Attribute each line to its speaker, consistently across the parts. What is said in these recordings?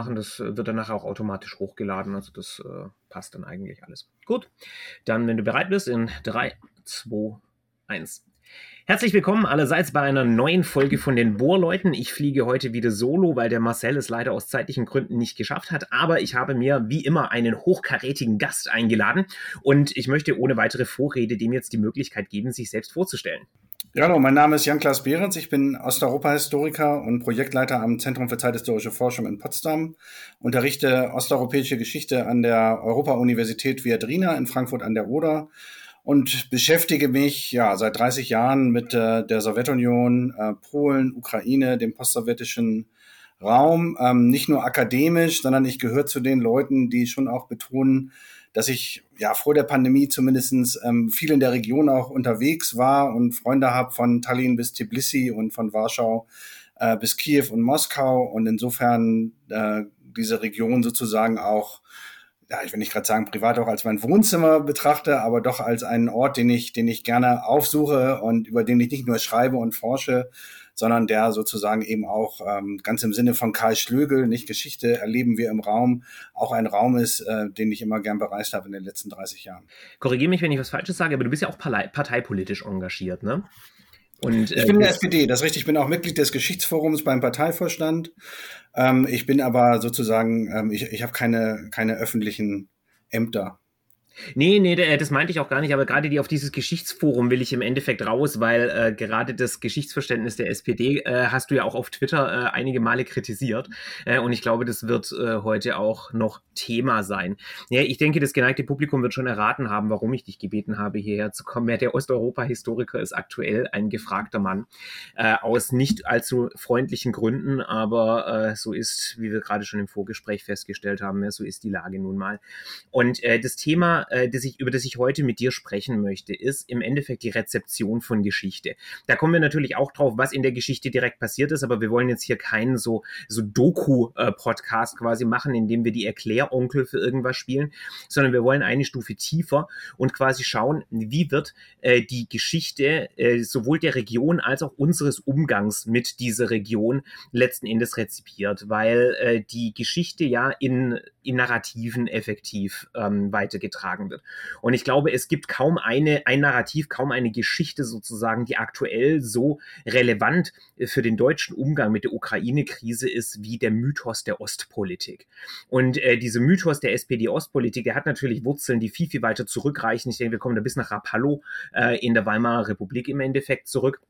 Speaker 1: machen. Das äh, wird dann nachher auch automatisch hochgeladen. Also das äh, passt dann eigentlich alles. Gut, dann, wenn du bereit bist, in 3, 2, 1. Herzlich willkommen allerseits bei einer neuen Folge von den Bohrleuten. Ich fliege heute wieder solo, weil der Marcel es leider aus zeitlichen Gründen nicht geschafft hat. Aber ich habe mir wie immer einen hochkarätigen Gast eingeladen und ich möchte ohne weitere Vorrede dem jetzt die Möglichkeit geben, sich selbst vorzustellen.
Speaker 2: Ja, hallo, mein Name ist Jan-Klaas Behrens. Ich bin Osteuropa-Historiker und Projektleiter am Zentrum für zeithistorische Forschung in Potsdam, unterrichte osteuropäische Geschichte an der Europa-Universität Viadrina in Frankfurt an der Oder und beschäftige mich ja seit 30 Jahren mit äh, der Sowjetunion, äh, Polen, Ukraine, dem postsowjetischen Raum, ähm, nicht nur akademisch, sondern ich gehöre zu den Leuten, die schon auch betonen, dass ich ja vor der Pandemie zumindestens ähm, viel in der Region auch unterwegs war und Freunde habe von Tallinn bis Tbilisi und von Warschau äh, bis Kiew und Moskau. Und insofern äh, diese Region sozusagen auch ja, ich will nicht gerade sagen, privat auch als mein Wohnzimmer betrachte, aber doch als einen Ort, den ich, den ich gerne aufsuche und über den ich nicht nur schreibe und forsche, sondern der sozusagen eben auch ähm, ganz im Sinne von Karl Schlögel, nicht Geschichte erleben wir im Raum, auch ein Raum ist, äh, den ich immer gern bereist habe in den letzten 30 Jahren.
Speaker 1: Korrigiere mich, wenn ich was Falsches sage, aber du bist ja auch parteipolitisch engagiert, ne?
Speaker 2: Und, ich bin in der SPD, das ist richtig. Ich bin auch Mitglied des Geschichtsforums beim Parteivorstand. Ähm, ich bin aber sozusagen, ähm, ich, ich habe keine, keine öffentlichen Ämter.
Speaker 1: Nee, nee, das meinte ich auch gar nicht, aber gerade die auf dieses Geschichtsforum will ich im Endeffekt raus, weil äh, gerade das Geschichtsverständnis der SPD äh, hast du ja auch auf Twitter äh, einige Male kritisiert. Äh, und ich glaube, das wird äh, heute auch noch Thema sein. Ja, ich denke, das geneigte Publikum wird schon erraten haben, warum ich dich gebeten habe, hierher zu kommen. Ja, der Osteuropa-Historiker ist aktuell ein gefragter Mann. Äh, aus nicht allzu freundlichen Gründen, aber so ist, wie wir gerade schon im Vorgespräch festgestellt haben, ja, so ist die Lage nun mal. Und das Thema äh, das ich, über das ich heute mit dir sprechen möchte, ist im Endeffekt die Rezeption von Geschichte. Da kommen wir natürlich auch drauf, was in der Geschichte direkt passiert ist, aber wir wollen jetzt hier keinen so, so Doku-Podcast quasi machen, in dem wir die Erkläronkel für irgendwas spielen, sondern wir wollen eine Stufe tiefer und quasi schauen, wie wird äh, die Geschichte äh, sowohl der Region als auch unseres Umgangs mit dieser Region letzten Endes rezipiert, weil äh, die Geschichte ja in, in Narrativen effektiv ähm, weitergetragen getragen wird. Und ich glaube, es gibt kaum eine, ein Narrativ, kaum eine Geschichte sozusagen, die aktuell so relevant für den deutschen Umgang mit der Ukraine-Krise ist, wie der Mythos der Ostpolitik. Und äh, diese Mythos der SPD-Ostpolitik, der hat natürlich Wurzeln, die viel, viel weiter zurückreichen. Ich denke, wir kommen da bis nach Rapallo äh, in der Weimarer Republik im Endeffekt zurück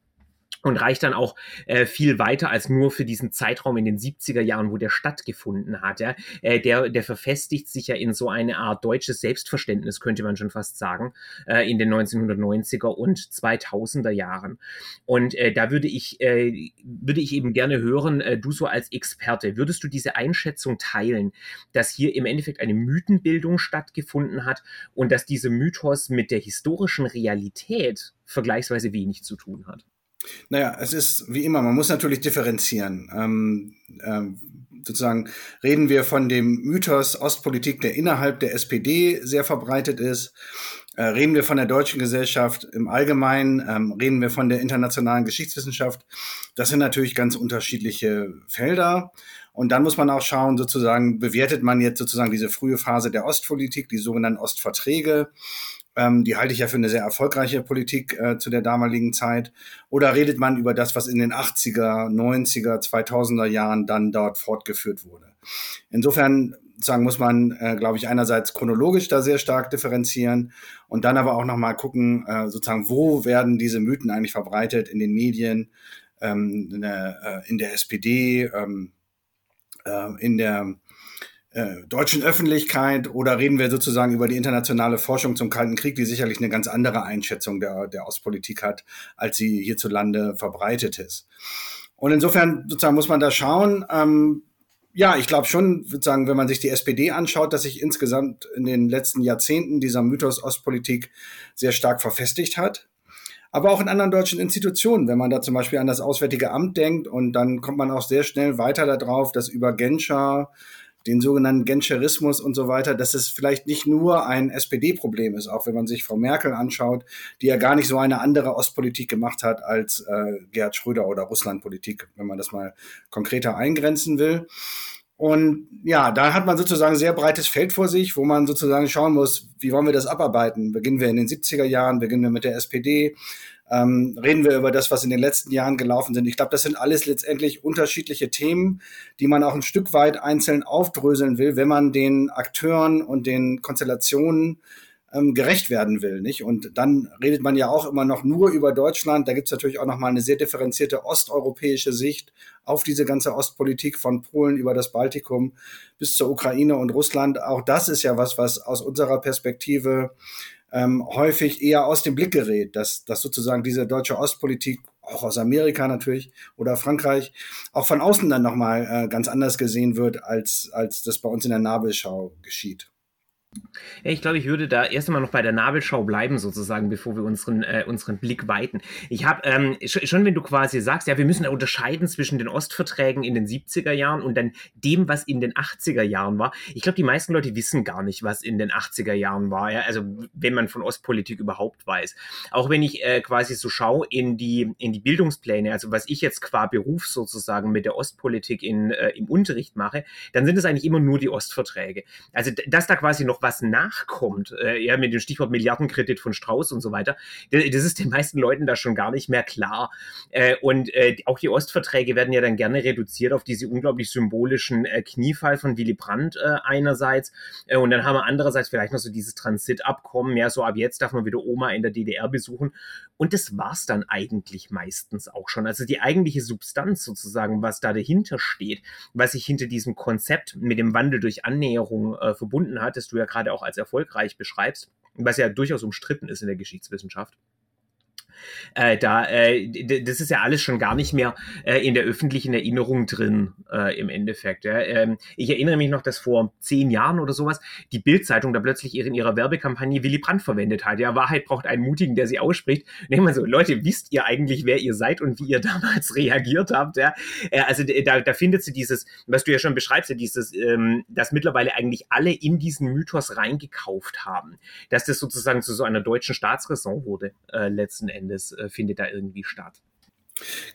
Speaker 1: und reicht dann auch äh, viel weiter als nur für diesen Zeitraum in den 70er Jahren, wo der stattgefunden hat. Ja? Äh, der, der verfestigt sich ja in so eine Art deutsches Selbstverständnis, könnte man schon fast sagen, äh, in den 1990er und 2000er Jahren. Und äh, da würde ich, äh, würde ich eben gerne hören, äh, du so als Experte, würdest du diese Einschätzung teilen, dass hier im Endeffekt eine Mythenbildung stattgefunden hat und dass dieser Mythos mit der historischen Realität vergleichsweise wenig zu tun hat?
Speaker 2: Naja, es ist wie immer, man muss natürlich differenzieren. Ähm, ähm, sozusagen reden wir von dem Mythos Ostpolitik, der innerhalb der SPD sehr verbreitet ist. Äh, reden wir von der deutschen Gesellschaft im Allgemeinen, ähm, reden wir von der internationalen Geschichtswissenschaft. Das sind natürlich ganz unterschiedliche Felder. Und dann muss man auch schauen, sozusagen, bewertet man jetzt sozusagen diese frühe Phase der Ostpolitik, die sogenannten Ostverträge, ähm, die halte ich ja für eine sehr erfolgreiche Politik äh, zu der damaligen Zeit. Oder redet man über das, was in den 80er, 90er, 2000er Jahren dann dort fortgeführt wurde? Insofern sagen muss man, äh, glaube ich, einerseits chronologisch da sehr stark differenzieren und dann aber auch nochmal gucken, äh, sozusagen, wo werden diese Mythen eigentlich verbreitet in den Medien, ähm, in, der, äh, in der SPD, ähm, äh, in der äh, deutschen Öffentlichkeit oder reden wir sozusagen über die internationale Forschung zum Kalten Krieg, die sicherlich eine ganz andere Einschätzung der, der Ostpolitik hat, als sie hierzulande verbreitet ist. Und insofern sozusagen muss man da schauen. Ähm, ja, ich glaube schon, sozusagen, wenn man sich die SPD anschaut, dass sich insgesamt in den letzten Jahrzehnten dieser Mythos Ostpolitik sehr stark verfestigt hat. aber auch in anderen deutschen Institutionen, wenn man da zum Beispiel an das Auswärtige Amt denkt und dann kommt man auch sehr schnell weiter darauf, dass über Genscher, den sogenannten Genscherismus und so weiter, dass es vielleicht nicht nur ein SPD-Problem ist, auch wenn man sich Frau Merkel anschaut, die ja gar nicht so eine andere Ostpolitik gemacht hat als äh, Gerhard Schröder oder Russlandpolitik, wenn man das mal konkreter eingrenzen will. Und ja, da hat man sozusagen sehr breites Feld vor sich, wo man sozusagen schauen muss, wie wollen wir das abarbeiten? Beginnen wir in den 70er Jahren, beginnen wir mit der SPD, ähm, reden wir über das, was in den letzten Jahren gelaufen sind. Ich glaube, das sind alles letztendlich unterschiedliche Themen, die man auch ein Stück weit einzeln aufdröseln will, wenn man den Akteuren und den Konstellationen ähm, gerecht werden will, nicht? Und dann redet man ja auch immer noch nur über Deutschland. Da gibt's natürlich auch noch mal eine sehr differenzierte osteuropäische Sicht auf diese ganze Ostpolitik von Polen über das Baltikum bis zur Ukraine und Russland. Auch das ist ja was, was aus unserer Perspektive ähm, häufig eher aus dem Blick gerät, dass, dass sozusagen diese deutsche Ostpolitik auch aus Amerika natürlich oder Frankreich auch von außen dann nochmal äh, ganz anders gesehen wird, als, als das bei uns in der Nabelschau geschieht.
Speaker 1: Ja, ich glaube, ich würde da erst einmal noch bei der Nabelschau bleiben, sozusagen, bevor wir unseren, äh, unseren Blick weiten. Ich habe ähm, schon, wenn du quasi sagst, ja, wir müssen unterscheiden zwischen den Ostverträgen in den 70er Jahren und dann dem, was in den 80er Jahren war. Ich glaube, die meisten Leute wissen gar nicht, was in den 80er Jahren war. Ja? Also, wenn man von Ostpolitik überhaupt weiß. Auch wenn ich äh, quasi so schaue in die, in die Bildungspläne, also was ich jetzt qua Beruf sozusagen mit der Ostpolitik in, äh, im Unterricht mache, dann sind es eigentlich immer nur die Ostverträge. Also, dass da quasi noch was nachkommt, äh, ja, mit dem Stichwort Milliardenkredit von Strauß und so weiter, das ist den meisten Leuten da schon gar nicht mehr klar. Äh, und äh, auch die Ostverträge werden ja dann gerne reduziert auf diese unglaublich symbolischen äh, Kniefall von Willy Brandt äh, einerseits. Äh, und dann haben wir andererseits vielleicht noch so dieses Transitabkommen, ja, so ab jetzt darf man wieder Oma in der DDR besuchen. Und das war's dann eigentlich meistens auch schon. Also die eigentliche Substanz sozusagen, was da dahinter steht, was sich hinter diesem Konzept mit dem Wandel durch Annäherung äh, verbunden hat, das du ja gerade auch als erfolgreich beschreibst, was ja durchaus umstritten ist in der Geschichtswissenschaft. Äh, da, äh, das ist ja alles schon gar nicht mehr äh, in der öffentlichen Erinnerung drin, äh, im Endeffekt. Ja. Ähm, ich erinnere mich noch, dass vor zehn Jahren oder sowas die Bildzeitung da plötzlich in ihrer Werbekampagne Willy Brandt verwendet hat. Ja, Wahrheit braucht einen Mutigen, der sie ausspricht. Ich meine so, Leute, wisst ihr eigentlich, wer ihr seid und wie ihr damals reagiert habt? Ja? Äh, also da, da findet sie dieses, was du ja schon beschreibst, ja, dieses, ähm, dass mittlerweile eigentlich alle in diesen Mythos reingekauft haben, dass das sozusagen zu so einer deutschen Staatsräson wurde, äh, letzten Endes. Endes äh, findet da irgendwie statt.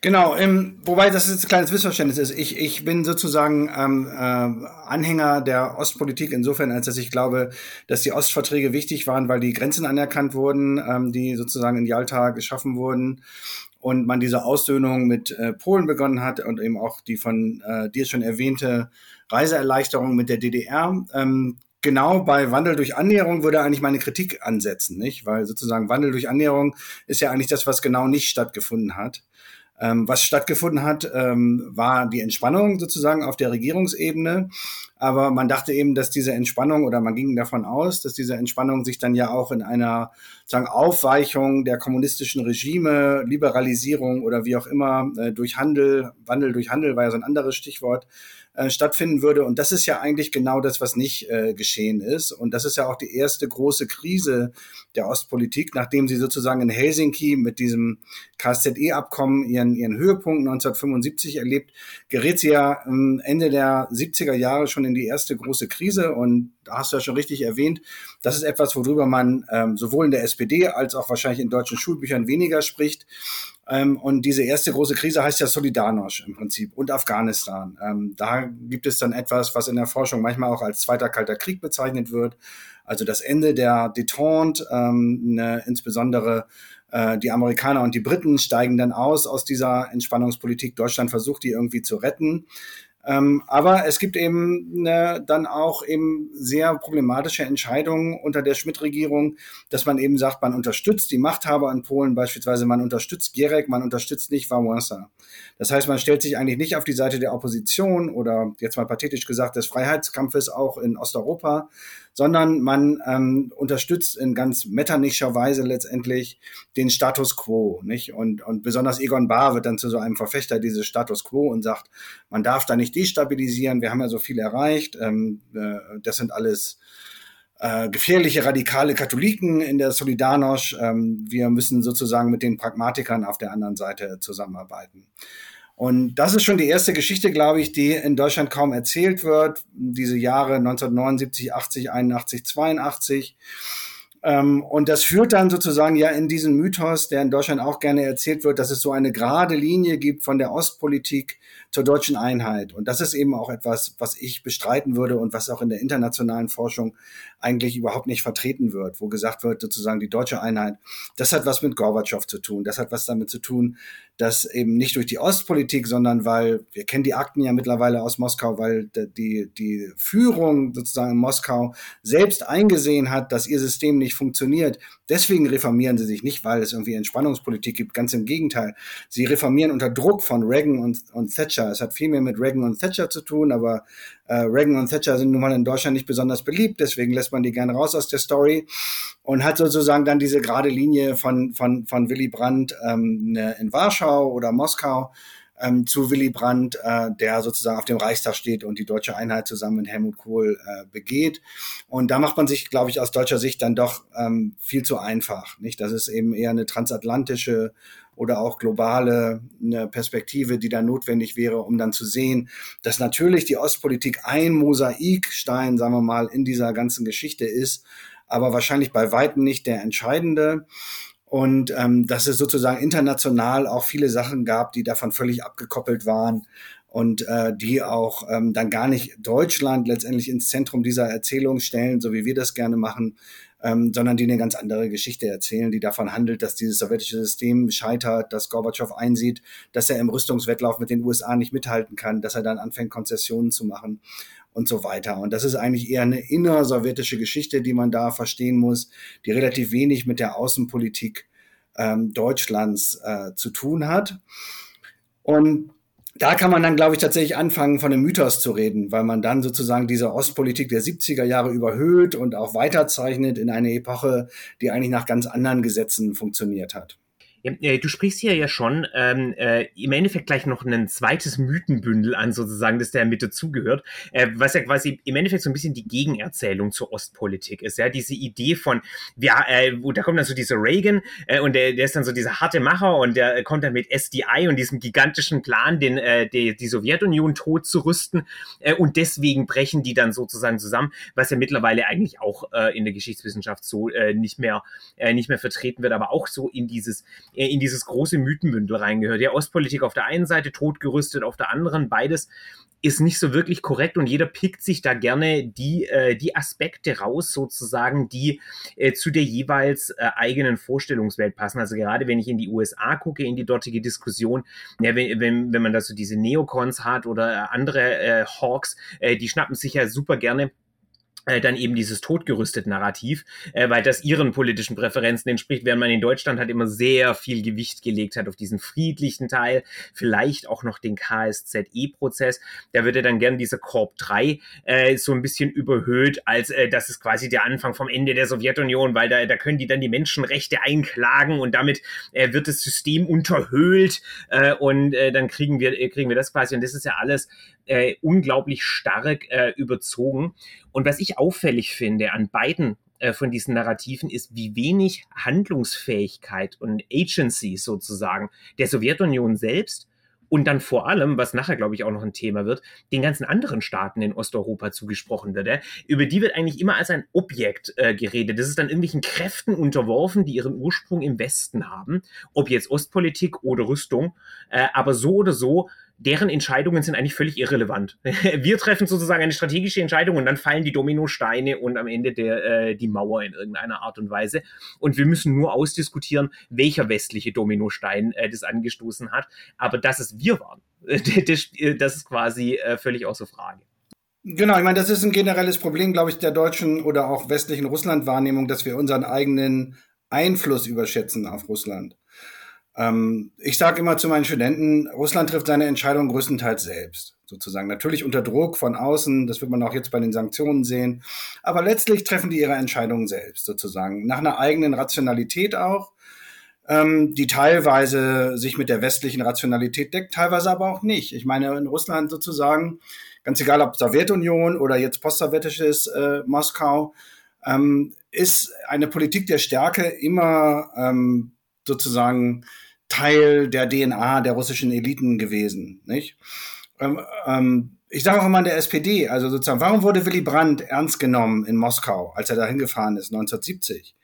Speaker 2: Genau, ähm, wobei das jetzt ein kleines Missverständnis ist. Ich, ich bin sozusagen ähm, äh, Anhänger der Ostpolitik insofern, als dass ich glaube, dass die Ostverträge wichtig waren, weil die Grenzen anerkannt wurden, ähm, die sozusagen in Jalta geschaffen wurden und man diese Aussöhnung mit äh, Polen begonnen hat und eben auch die von äh, dir schon erwähnte Reiseerleichterung mit der DDR. Ähm, genau bei Wandel durch Annäherung würde eigentlich meine Kritik ansetzen, nicht? Weil sozusagen Wandel durch Annäherung ist ja eigentlich das, was genau nicht stattgefunden hat. Ähm, was stattgefunden hat, ähm, war die Entspannung sozusagen auf der Regierungsebene. Aber man dachte eben, dass diese Entspannung oder man ging davon aus, dass diese Entspannung sich dann ja auch in einer sagen Aufweichung der kommunistischen Regime, Liberalisierung oder wie auch immer äh, durch Handel, Wandel durch Handel war ja so ein anderes Stichwort, äh, stattfinden würde. Und das ist ja eigentlich genau das, was nicht äh, geschehen ist. Und das ist ja auch die erste große Krise der Ostpolitik, nachdem sie sozusagen in Helsinki mit diesem KSZE-Abkommen ihren, ihren Höhepunkt 1975 erlebt, gerät sie ja Ende der 70er Jahre schon in die erste große Krise. Und da hast du ja schon richtig erwähnt, das ist etwas, worüber man ähm, sowohl in der SPD als auch wahrscheinlich in deutschen Schulbüchern weniger spricht. Ähm, und diese erste große Krise heißt ja Solidarność im Prinzip und Afghanistan. Ähm, da gibt es dann etwas, was in der Forschung manchmal auch als Zweiter Kalter Krieg bezeichnet wird. Also das Ende der Detente, ähm, ne, insbesondere äh, die Amerikaner und die Briten steigen dann aus aus dieser Entspannungspolitik. Deutschland versucht, die irgendwie zu retten. Ähm, aber es gibt eben ne, dann auch eben sehr problematische Entscheidungen unter der Schmidt-Regierung, dass man eben sagt, man unterstützt die Machthaber in Polen, beispielsweise man unterstützt Gierek, man unterstützt nicht Wałęsa. Das heißt, man stellt sich eigentlich nicht auf die Seite der Opposition oder jetzt mal pathetisch gesagt des Freiheitskampfes auch in Osteuropa, sondern man ähm, unterstützt in ganz metternicher Weise letztendlich den Status quo, nicht? Und, und besonders Egon Bahr wird dann zu so einem Verfechter dieses Status quo und sagt, man darf da nicht destabilisieren, wir haben ja so viel erreicht, ähm, äh, das sind alles äh, gefährliche radikale Katholiken in der Solidarność. Ähm, wir müssen sozusagen mit den Pragmatikern auf der anderen Seite zusammenarbeiten. Und das ist schon die erste Geschichte, glaube ich, die in Deutschland kaum erzählt wird. Diese Jahre 1979, 80, 81, 82. Ähm, und das führt dann sozusagen ja in diesen Mythos, der in Deutschland auch gerne erzählt wird, dass es so eine gerade Linie gibt von der Ostpolitik zur deutschen Einheit. Und das ist eben auch etwas, was ich bestreiten würde und was auch in der internationalen Forschung eigentlich überhaupt nicht vertreten wird, wo gesagt wird, sozusagen die deutsche Einheit, das hat was mit Gorbatschow zu tun, das hat was damit zu tun, dass eben nicht durch die Ostpolitik, sondern weil, wir kennen die Akten ja mittlerweile aus Moskau, weil die, die Führung sozusagen in Moskau selbst eingesehen hat, dass ihr System nicht funktioniert. Deswegen reformieren sie sich nicht, weil es irgendwie Entspannungspolitik gibt, ganz im Gegenteil. Sie reformieren unter Druck von Reagan und, und Thatcher Thatcher. Es hat viel mehr mit Reagan und Thatcher zu tun, aber äh, Reagan und Thatcher sind nun mal in Deutschland nicht besonders beliebt, deswegen lässt man die gerne raus aus der Story und hat sozusagen dann diese gerade Linie von, von, von Willy Brandt ähm, ne, in Warschau oder Moskau ähm, zu Willy Brandt, äh, der sozusagen auf dem Reichstag steht und die deutsche Einheit zusammen mit Helmut Kohl äh, begeht. Und da macht man sich, glaube ich, aus deutscher Sicht dann doch ähm, viel zu einfach. Nicht? Das ist eben eher eine transatlantische oder auch globale eine Perspektive, die da notwendig wäre, um dann zu sehen, dass natürlich die Ostpolitik ein Mosaikstein, sagen wir mal, in dieser ganzen Geschichte ist, aber wahrscheinlich bei weitem nicht der entscheidende. Und ähm, dass es sozusagen international auch viele Sachen gab, die davon völlig abgekoppelt waren und äh, die auch ähm, dann gar nicht Deutschland letztendlich ins Zentrum dieser Erzählung stellen, so wie wir das gerne machen, ähm, sondern die eine ganz andere Geschichte erzählen, die davon handelt, dass dieses sowjetische System scheitert, dass Gorbatschow einsieht, dass er im Rüstungswettlauf mit den USA nicht mithalten kann, dass er dann anfängt, Konzessionen zu machen und so weiter. Und das ist eigentlich eher eine innersowjetische Geschichte, die man da verstehen muss, die relativ wenig mit der Außenpolitik ähm, Deutschlands äh, zu tun hat. Und da kann man dann, glaube ich, tatsächlich anfangen, von einem Mythos zu reden, weil man dann sozusagen diese Ostpolitik der 70er Jahre überhöht und auch weiterzeichnet in eine Epoche, die eigentlich nach ganz anderen Gesetzen funktioniert hat.
Speaker 1: Äh, du sprichst hier ja schon ähm, äh, im Endeffekt gleich noch ein zweites Mythenbündel an, sozusagen, das der mit dazugehört, äh, was ja quasi im Endeffekt so ein bisschen die Gegenerzählung zur Ostpolitik ist. Ja, diese Idee von, ja, äh, wo, da kommt dann so dieser Reagan äh, und der, der ist dann so dieser harte Macher und der kommt dann mit SDI und diesem gigantischen Plan, den, äh, die, die Sowjetunion tot zu rüsten äh, und deswegen brechen die dann sozusagen zusammen, was ja mittlerweile eigentlich auch äh, in der Geschichtswissenschaft so äh, nicht mehr äh, nicht mehr vertreten wird, aber auch so in dieses in dieses große Mythenbündel reingehört. Ja, Ostpolitik auf der einen Seite, totgerüstet auf der anderen, beides ist nicht so wirklich korrekt und jeder pickt sich da gerne die, äh, die Aspekte raus, sozusagen, die äh, zu der jeweils äh, eigenen Vorstellungswelt passen. Also gerade wenn ich in die USA gucke, in die dortige Diskussion, ja, wenn, wenn, wenn man da so diese Neocons hat oder andere äh, Hawks, äh, die schnappen sich ja super gerne äh, dann eben dieses totgerüstet Narrativ, äh, weil das ihren politischen Präferenzen entspricht, während man in Deutschland halt immer sehr viel Gewicht gelegt hat auf diesen friedlichen Teil, vielleicht auch noch den KSZE-Prozess. Da würde dann gern dieser Korb 3 äh, so ein bisschen überhöht, als äh, das ist quasi der Anfang vom Ende der Sowjetunion, weil da, da können die dann die Menschenrechte einklagen und damit äh, wird das System unterhöhlt äh, und äh, dann kriegen wir, äh, kriegen wir das quasi. Und das ist ja alles äh, unglaublich stark äh, überzogen. Und was ich auffällig finde an beiden äh, von diesen Narrativen ist, wie wenig Handlungsfähigkeit und Agency sozusagen der Sowjetunion selbst und dann vor allem, was nachher, glaube ich, auch noch ein Thema wird, den ganzen anderen Staaten in Osteuropa zugesprochen wird. Über die wird eigentlich immer als ein Objekt äh, geredet. Das ist dann irgendwelchen Kräften unterworfen, die ihren Ursprung im Westen haben, ob jetzt Ostpolitik oder Rüstung. Äh, aber so oder so deren Entscheidungen sind eigentlich völlig irrelevant. Wir treffen sozusagen eine strategische Entscheidung und dann fallen die Dominosteine und am Ende der, äh, die Mauer in irgendeiner Art und Weise. Und wir müssen nur ausdiskutieren, welcher westliche Dominostein äh, das angestoßen hat. Aber dass es wir waren, das, das ist quasi äh, völlig außer Frage.
Speaker 2: Genau, ich meine, das ist ein generelles Problem, glaube ich, der deutschen oder auch westlichen Russland-Wahrnehmung, dass wir unseren eigenen Einfluss überschätzen auf Russland. Ähm, ich sage immer zu meinen Studenten, Russland trifft seine Entscheidung größtenteils selbst, sozusagen. Natürlich unter Druck von außen, das wird man auch jetzt bei den Sanktionen sehen. Aber letztlich treffen die ihre Entscheidungen selbst, sozusagen. Nach einer eigenen Rationalität auch, ähm, die teilweise sich mit der westlichen Rationalität deckt, teilweise aber auch nicht. Ich meine, in Russland sozusagen, ganz egal ob Sowjetunion oder jetzt postsowjetisches äh, Moskau, ähm, ist eine Politik der Stärke immer ähm, sozusagen Teil der DNA der russischen Eliten gewesen, nicht? Ähm, ähm, ich sage auch immer der SPD, also sozusagen, warum wurde Willy Brandt ernst genommen in Moskau, als er da hingefahren ist, 1970?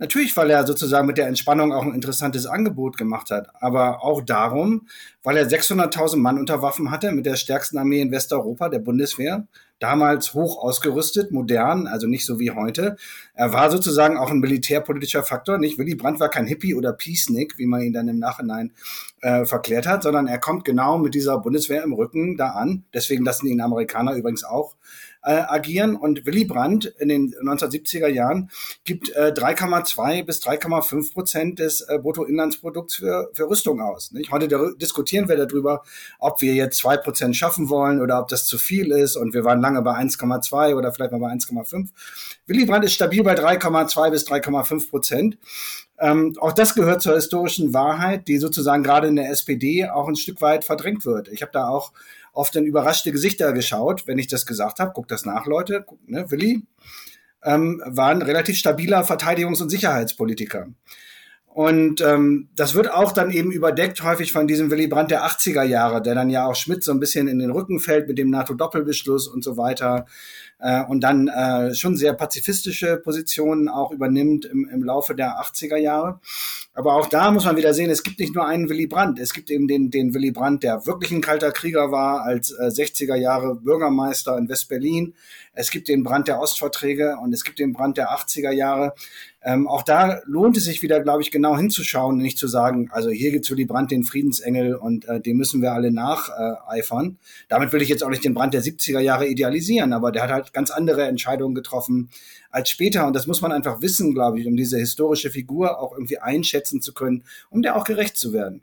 Speaker 2: Natürlich, weil er sozusagen mit der Entspannung auch ein interessantes Angebot gemacht hat, aber auch darum, weil er 600.000 Mann unter Waffen hatte mit der stärksten Armee in Westeuropa, der Bundeswehr, damals hoch ausgerüstet, modern, also nicht so wie heute. Er war sozusagen auch ein militärpolitischer Faktor. Nicht Willy Brandt war kein Hippie oder Peacenik, wie man ihn dann im Nachhinein äh, verklärt hat, sondern er kommt genau mit dieser Bundeswehr im Rücken da an. Deswegen lassen ihn Amerikaner übrigens auch äh, agieren. Und Willy Brandt in den 1970er Jahren gibt äh, 3,2 bis 3,5 Prozent des äh, Bruttoinlandsprodukts für, für Rüstung aus. Nicht? Heute diskutieren wir darüber, ob wir jetzt zwei Prozent schaffen wollen oder ob das zu viel ist. Und wir waren lange bei 1,2 oder vielleicht mal bei 1,5. Willy Brandt ist stabil bei 3,2 bis 3,5 Prozent. Ähm, auch das gehört zur historischen Wahrheit, die sozusagen gerade in der SPD auch ein Stück weit verdrängt wird. Ich habe da auch oft in überraschte Gesichter geschaut, wenn ich das gesagt habe. Guckt das nach, Leute. Ne, Willi ähm, war ein relativ stabiler Verteidigungs- und Sicherheitspolitiker. Und ähm, das wird auch dann eben überdeckt häufig von diesem Willy Brandt der 80er Jahre, der dann ja auch Schmidt so ein bisschen in den Rücken fällt mit dem NATO-Doppelbeschluss und so weiter äh, und dann äh, schon sehr pazifistische Positionen auch übernimmt im, im Laufe der 80er Jahre. Aber auch da muss man wieder sehen, es gibt nicht nur einen Willy Brandt, es gibt eben den, den Willy Brandt, der wirklich ein kalter Krieger war, als äh, 60er Jahre Bürgermeister in West-Berlin. Es gibt den Brand der Ostverträge und es gibt den Brand der 80er Jahre. Ähm, auch da lohnt es sich wieder, glaube ich, genau hinzuschauen und nicht zu sagen, also hier gibt's Willy Brandt, den Friedensengel und äh, dem müssen wir alle nacheifern. Äh, Damit will ich jetzt auch nicht den Brand der 70er Jahre idealisieren, aber der hat halt ganz andere Entscheidungen getroffen als später. Und das muss man einfach wissen, glaube ich, um diese historische Figur auch irgendwie einschätzen zu können, um der auch gerecht zu werden.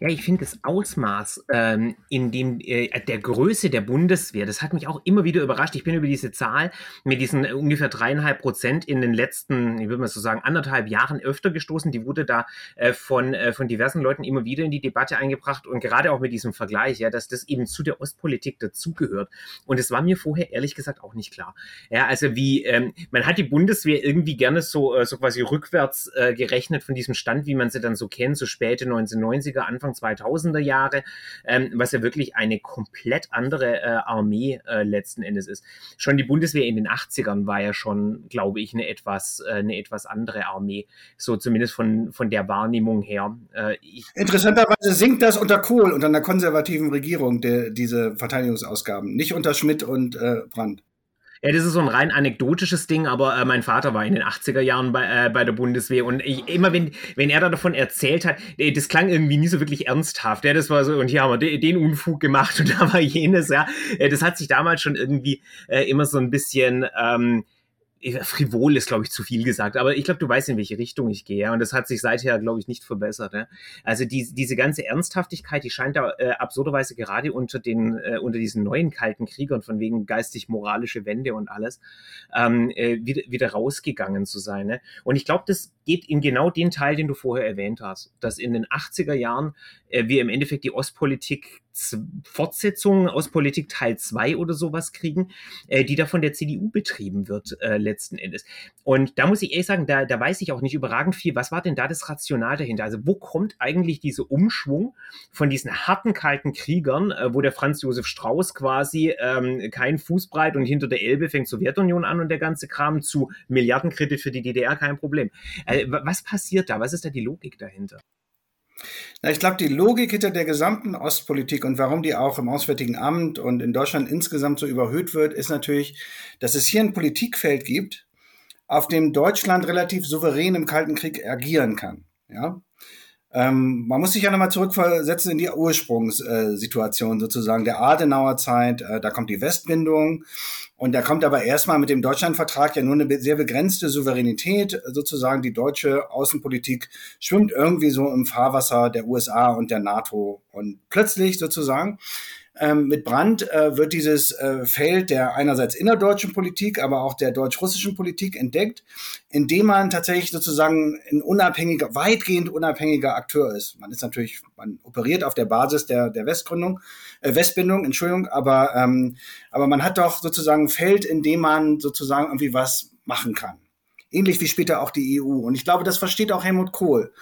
Speaker 1: Ja, ich finde das Ausmaß ähm, in dem äh, der Größe der Bundeswehr, das hat mich auch immer wieder überrascht. Ich bin über diese Zahl mit diesen äh, ungefähr dreieinhalb Prozent in den letzten, ich würde mal so sagen, anderthalb Jahren öfter gestoßen. Die wurde da äh, von äh, von diversen Leuten immer wieder in die Debatte eingebracht und gerade auch mit diesem Vergleich, ja, dass das eben zu der Ostpolitik dazugehört. Und es war mir vorher ehrlich gesagt auch nicht klar. Ja, also wie ähm, man hat die Bundeswehr irgendwie gerne so äh, so quasi rückwärts gerechnet von diesem Stand, wie man sie dann so kennt, so späte 1990er, Anfang Anfang 2000er Jahre, ähm, was ja wirklich eine komplett andere äh, Armee äh, letzten Endes ist. Schon die Bundeswehr in den 80ern war ja schon, glaube ich, eine etwas, äh, eine etwas andere Armee, so zumindest von, von der Wahrnehmung her.
Speaker 2: Äh, Interessanterweise sinkt das unter Kohl, unter einer konservativen Regierung, der, diese Verteidigungsausgaben, nicht unter Schmidt und äh, Brandt.
Speaker 1: Ja, das ist so ein rein anekdotisches Ding, aber äh, mein Vater war in den 80er Jahren bei, äh, bei der Bundeswehr und ich, immer wenn, wenn er da davon erzählt hat, äh, das klang irgendwie nie so wirklich ernsthaft. Ja, das war so, und hier haben wir de, den Unfug gemacht und da war jenes, ja. Äh, das hat sich damals schon irgendwie äh, immer so ein bisschen, ähm, frivol ist, glaube ich, zu viel gesagt, aber ich glaube, du weißt, in welche Richtung ich gehe. Und das hat sich seither, glaube ich, nicht verbessert. Ja? Also die, diese ganze Ernsthaftigkeit, die scheint da äh, absurderweise gerade unter den, äh, unter diesen neuen kalten Kriegern von wegen geistig-moralische Wende und alles, ähm, äh, wieder, wieder rausgegangen zu sein. Ne? Und ich glaube, das geht in genau den Teil, den du vorher erwähnt hast, dass in den 80er Jahren äh, wir im Endeffekt die Ostpolitik Fortsetzung Ostpolitik Teil 2 oder sowas kriegen, äh, die da von der CDU betrieben wird äh, letzten Endes. Und da muss ich ehrlich sagen, da, da weiß ich auch nicht überragend viel. Was war denn da das Rational dahinter? Also wo kommt eigentlich dieser Umschwung von diesen harten, kalten Kriegern, äh, wo der Franz Josef Strauß quasi ähm, kein Fußbreit und hinter der Elbe fängt Sowjetunion an und der ganze Kram zu Milliardenkredit für die DDR kein Problem. Äh, was passiert da? Was ist da die Logik dahinter?
Speaker 2: Na, ich glaube, die Logik hinter der gesamten Ostpolitik und warum die auch im Auswärtigen Amt und in Deutschland insgesamt so überhöht wird, ist natürlich, dass es hier ein Politikfeld gibt, auf dem Deutschland relativ souverän im Kalten Krieg agieren kann. Ja? Ähm, man muss sich ja nochmal zurückversetzen in die Ursprungssituation sozusagen der Adenauer Zeit. Äh, da kommt die Westbindung und da kommt aber erstmal mit dem Deutschlandvertrag ja nur eine sehr begrenzte Souveränität. Sozusagen die deutsche Außenpolitik schwimmt irgendwie so im Fahrwasser der USA und der NATO. Und plötzlich sozusagen ähm, mit Brandt äh, wird dieses äh, Feld der einerseits innerdeutschen Politik, aber auch der deutsch-russischen Politik entdeckt, indem man tatsächlich sozusagen ein unabhängiger, weitgehend unabhängiger Akteur ist. Man ist natürlich, man operiert auf der Basis der, der Westgründung, äh, Westbindung, Entschuldigung, aber, ähm, aber man hat doch sozusagen Feld, in dem man sozusagen irgendwie was machen kann. Ähnlich wie später auch die EU. Und ich glaube, das versteht auch Helmut Kohl.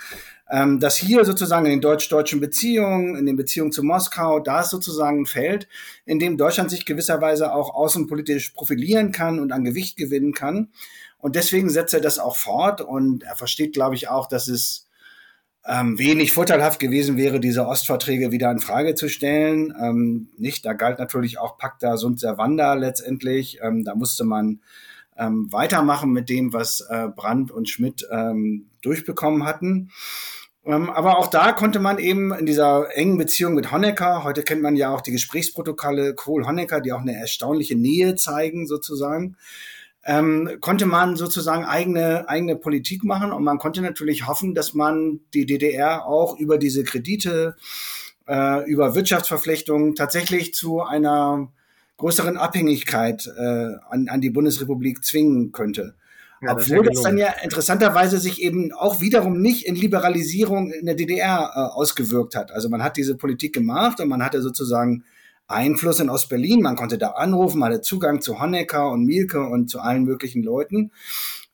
Speaker 2: Ähm, dass hier sozusagen in den deutsch-deutschen Beziehungen, in den Beziehungen zu Moskau, da ist sozusagen ein Feld, in dem Deutschland sich gewisserweise auch außenpolitisch profilieren kann und an Gewicht gewinnen kann. Und deswegen setzt er das auch fort und er versteht, glaube ich, auch, dass es ähm, wenig vorteilhaft gewesen wäre, diese Ostverträge wieder in Frage zu stellen. Ähm, nicht, da galt natürlich auch Pacta sunt servanda letztendlich. Ähm, da musste man ähm, weitermachen mit dem, was äh, Brandt und Schmidt ähm, durchbekommen hatten. Ähm, aber auch da konnte man eben in dieser engen Beziehung mit Honecker, heute kennt man ja auch die Gesprächsprotokolle Kohl-Honecker, die auch eine erstaunliche Nähe zeigen sozusagen, ähm, konnte man sozusagen eigene, eigene Politik machen und man konnte natürlich hoffen, dass man die DDR auch über diese Kredite, äh, über Wirtschaftsverflechtungen tatsächlich zu einer größeren Abhängigkeit äh, an, an die Bundesrepublik zwingen könnte. Ja, Obwohl das, das, dann ja interessanterweise sich eben auch wiederum nicht in Liberalisierung in der DDR äh, ausgewirkt hat. Also man hat diese Politik gemacht und man hatte sozusagen Einfluss in Ostberlin. Man konnte da anrufen, man hatte Zugang zu Honecker und Mielke und zu allen möglichen Leuten.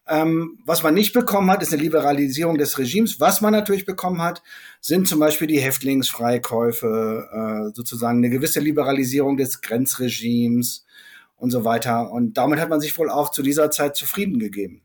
Speaker 2: Ähm, was man nicht bekommen hat, ist eine Liberalisierung des Regimes. Was man natürlich bekommen hat, sind zum Beispiel die Häftlingsfreikäufe, äh, sozusagen eine gewisse Liberalisierung des Grenzregimes, und so weiter. Und damit hat man sich wohl auch zu dieser Zeit zufrieden gegeben.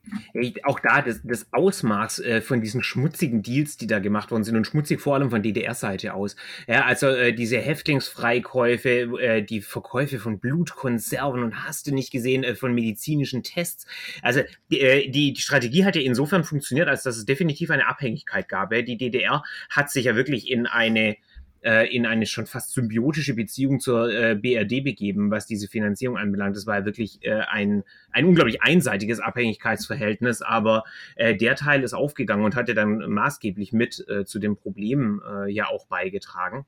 Speaker 1: Auch da das, das Ausmaß äh, von diesen schmutzigen Deals, die da gemacht worden sind und schmutzig vor allem von DDR-Seite aus. Ja, also äh, diese Häftlingsfreikäufe, äh, die Verkäufe von Blutkonserven und hast du nicht gesehen äh, von medizinischen Tests. Also äh, die, die Strategie hat ja insofern funktioniert, als dass es definitiv eine Abhängigkeit gab. Die DDR hat sich ja wirklich in eine äh, in eine schon fast symbiotische Beziehung zur äh, BRD begeben, was diese Finanzierung anbelangt. Das war wirklich äh, ein, ein unglaublich einseitiges Abhängigkeitsverhältnis, aber äh, der Teil ist aufgegangen und hat ja dann maßgeblich mit äh, zu dem Problem äh, ja auch beigetragen.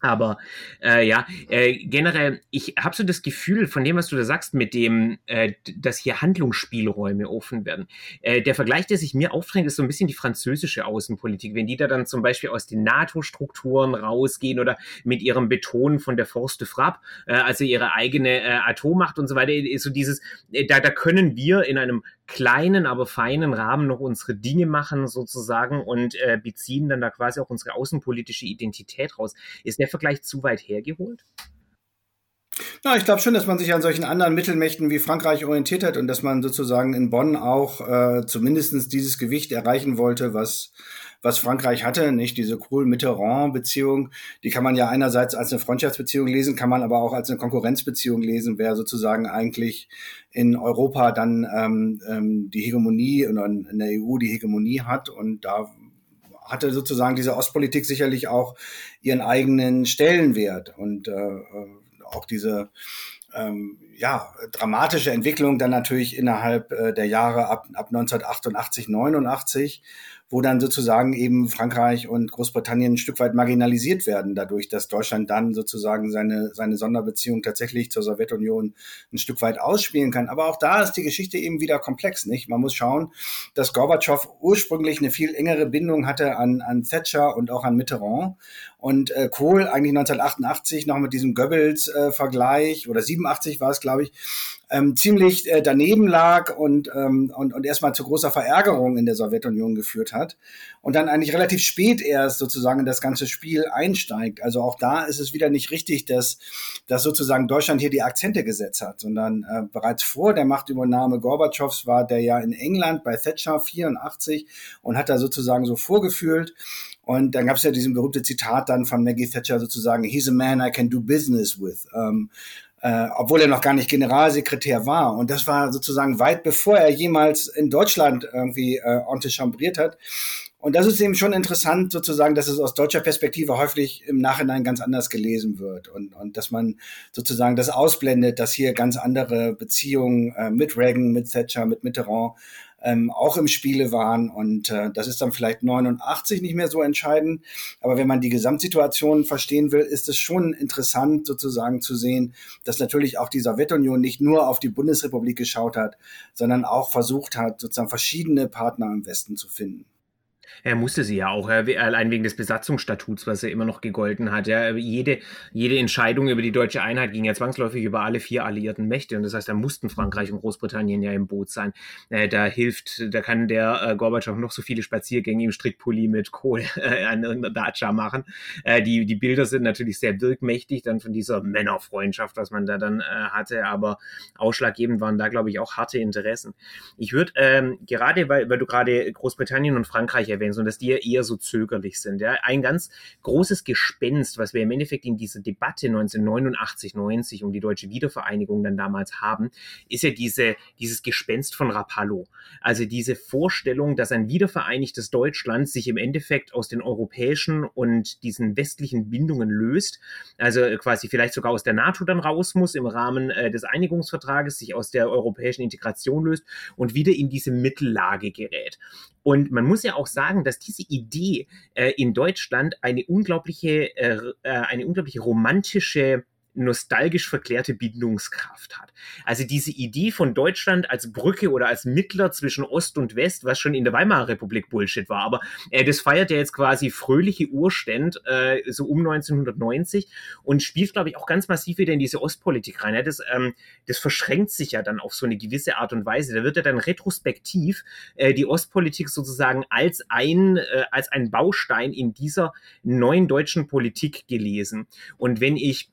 Speaker 1: Aber äh, ja, äh, generell, ich habe so das Gefühl von dem, was du da sagst, mit dem, äh, dass hier Handlungsspielräume offen werden. Äh, der Vergleich, der sich mir aufdrängt, ist so ein bisschen die französische Außenpolitik. Wenn die da dann zum Beispiel aus den NATO-Strukturen rausgehen oder mit ihrem Beton von der Force de Frappe, äh, also ihre eigene äh, Atommacht und so weiter, ist so dieses, äh, da, da können wir in einem kleinen, aber feinen Rahmen noch unsere Dinge machen sozusagen und äh, beziehen dann da quasi auch unsere außenpolitische Identität raus. Ist der Vergleich zu weit hergeholt?
Speaker 2: Na, ich glaube schon, dass man sich an solchen anderen Mittelmächten wie Frankreich orientiert hat und dass man sozusagen in Bonn auch äh, zumindest dieses Gewicht erreichen wollte, was was Frankreich hatte, nicht? Diese Kohl-Mitterrand-Beziehung, die kann man ja einerseits als eine Freundschaftsbeziehung lesen, kann man aber auch als eine Konkurrenzbeziehung lesen, wer sozusagen eigentlich in Europa dann ähm, ähm, die Hegemonie und in der EU die Hegemonie hat. Und da hatte sozusagen diese Ostpolitik sicherlich auch ihren eigenen Stellenwert. Und äh, äh auch diese ähm, ja, dramatische Entwicklung dann natürlich innerhalb äh, der Jahre ab, ab 1988, 89, wo dann sozusagen eben Frankreich und Großbritannien ein Stück weit marginalisiert werden, dadurch, dass Deutschland dann sozusagen seine, seine Sonderbeziehung tatsächlich zur Sowjetunion ein Stück weit ausspielen kann. Aber auch da ist die Geschichte eben wieder komplex, nicht? Man muss schauen, dass Gorbatschow ursprünglich eine viel engere Bindung hatte an, an Thatcher und auch an Mitterrand und äh, Kohl eigentlich 1988 noch mit diesem Goebbels-Vergleich äh, oder 87 war es, glaube ich, ähm, ziemlich äh, daneben lag und, ähm, und, und erstmal zu großer Verärgerung in der Sowjetunion geführt hat und dann eigentlich relativ spät erst sozusagen in das ganze Spiel einsteigt. Also auch da ist es wieder nicht richtig, dass, dass sozusagen Deutschland hier die Akzente gesetzt hat, sondern äh, bereits vor der Machtübernahme Gorbatschows war der ja in England bei Thatcher 84 und hat da sozusagen so vorgefühlt. Und dann gab es ja diesen berühmte Zitat dann von Maggie Thatcher sozusagen, he's a man I can do business with. Ähm, äh, obwohl er noch gar nicht Generalsekretär war. Und das war sozusagen weit bevor er jemals in Deutschland irgendwie äh, antichambriert hat. Und das ist eben schon interessant, sozusagen, dass es aus deutscher Perspektive häufig im Nachhinein ganz anders gelesen wird und, und dass man sozusagen das ausblendet, dass hier ganz andere Beziehungen äh, mit Reagan, mit Thatcher, mit Mitterrand ähm, auch im Spiele waren. Und äh, das ist dann vielleicht 89 nicht mehr so entscheidend. Aber wenn man die Gesamtsituation verstehen will, ist es schon interessant sozusagen zu sehen, dass natürlich auch die Sowjetunion nicht nur auf die Bundesrepublik geschaut hat, sondern auch versucht hat, sozusagen verschiedene Partner im Westen zu finden.
Speaker 1: Er musste sie ja auch, allein wegen des Besatzungsstatuts, was ja immer noch gegolten hat. Ja, jede, jede Entscheidung über die deutsche Einheit ging ja zwangsläufig über alle vier alliierten Mächte. Und das heißt, da mussten Frankreich und Großbritannien ja im Boot sein. Äh, da hilft, da kann der äh, Gorbatschow noch so viele Spaziergänge im Strickpulli mit Kohl äh, an irgendeiner Dacia machen. Die, die Bilder sind natürlich sehr wirkmächtig, dann von dieser Männerfreundschaft, was man da dann hatte. Aber ausschlaggebend waren da, glaube ich, auch harte Interessen. Ich würde ähm, gerade, weil, weil du gerade Großbritannien und Frankreich erwähnst, und dass die ja eher so zögerlich sind. Ja. Ein ganz großes Gespenst, was wir im Endeffekt in dieser Debatte 1989, 90 um die deutsche Wiedervereinigung dann damals haben, ist ja diese, dieses Gespenst von Rapallo. Also diese Vorstellung, dass ein wiedervereinigtes Deutschland sich im Endeffekt aus den europäischen und diesen westlichen Bindungen löst, also quasi vielleicht sogar aus der NATO dann raus muss im Rahmen äh, des Einigungsvertrages, sich aus der europäischen Integration löst und wieder in diese Mittellage gerät. Und man muss ja auch sagen, dass diese Idee äh, in Deutschland eine unglaubliche, äh, äh eine unglaubliche romantische nostalgisch verklärte Bindungskraft hat. Also diese Idee von Deutschland als Brücke oder als Mittler zwischen Ost und West, was schon in der Weimarer Republik Bullshit war, aber äh, das feiert ja jetzt quasi fröhliche Urständ äh, so um 1990 und spielt, glaube ich, auch ganz massiv wieder in diese Ostpolitik rein. Ja, das, ähm, das verschränkt sich ja dann auf so eine gewisse Art und Weise. Da wird ja dann retrospektiv äh, die Ostpolitik sozusagen als ein, äh, als ein Baustein in dieser neuen deutschen Politik gelesen. Und wenn ich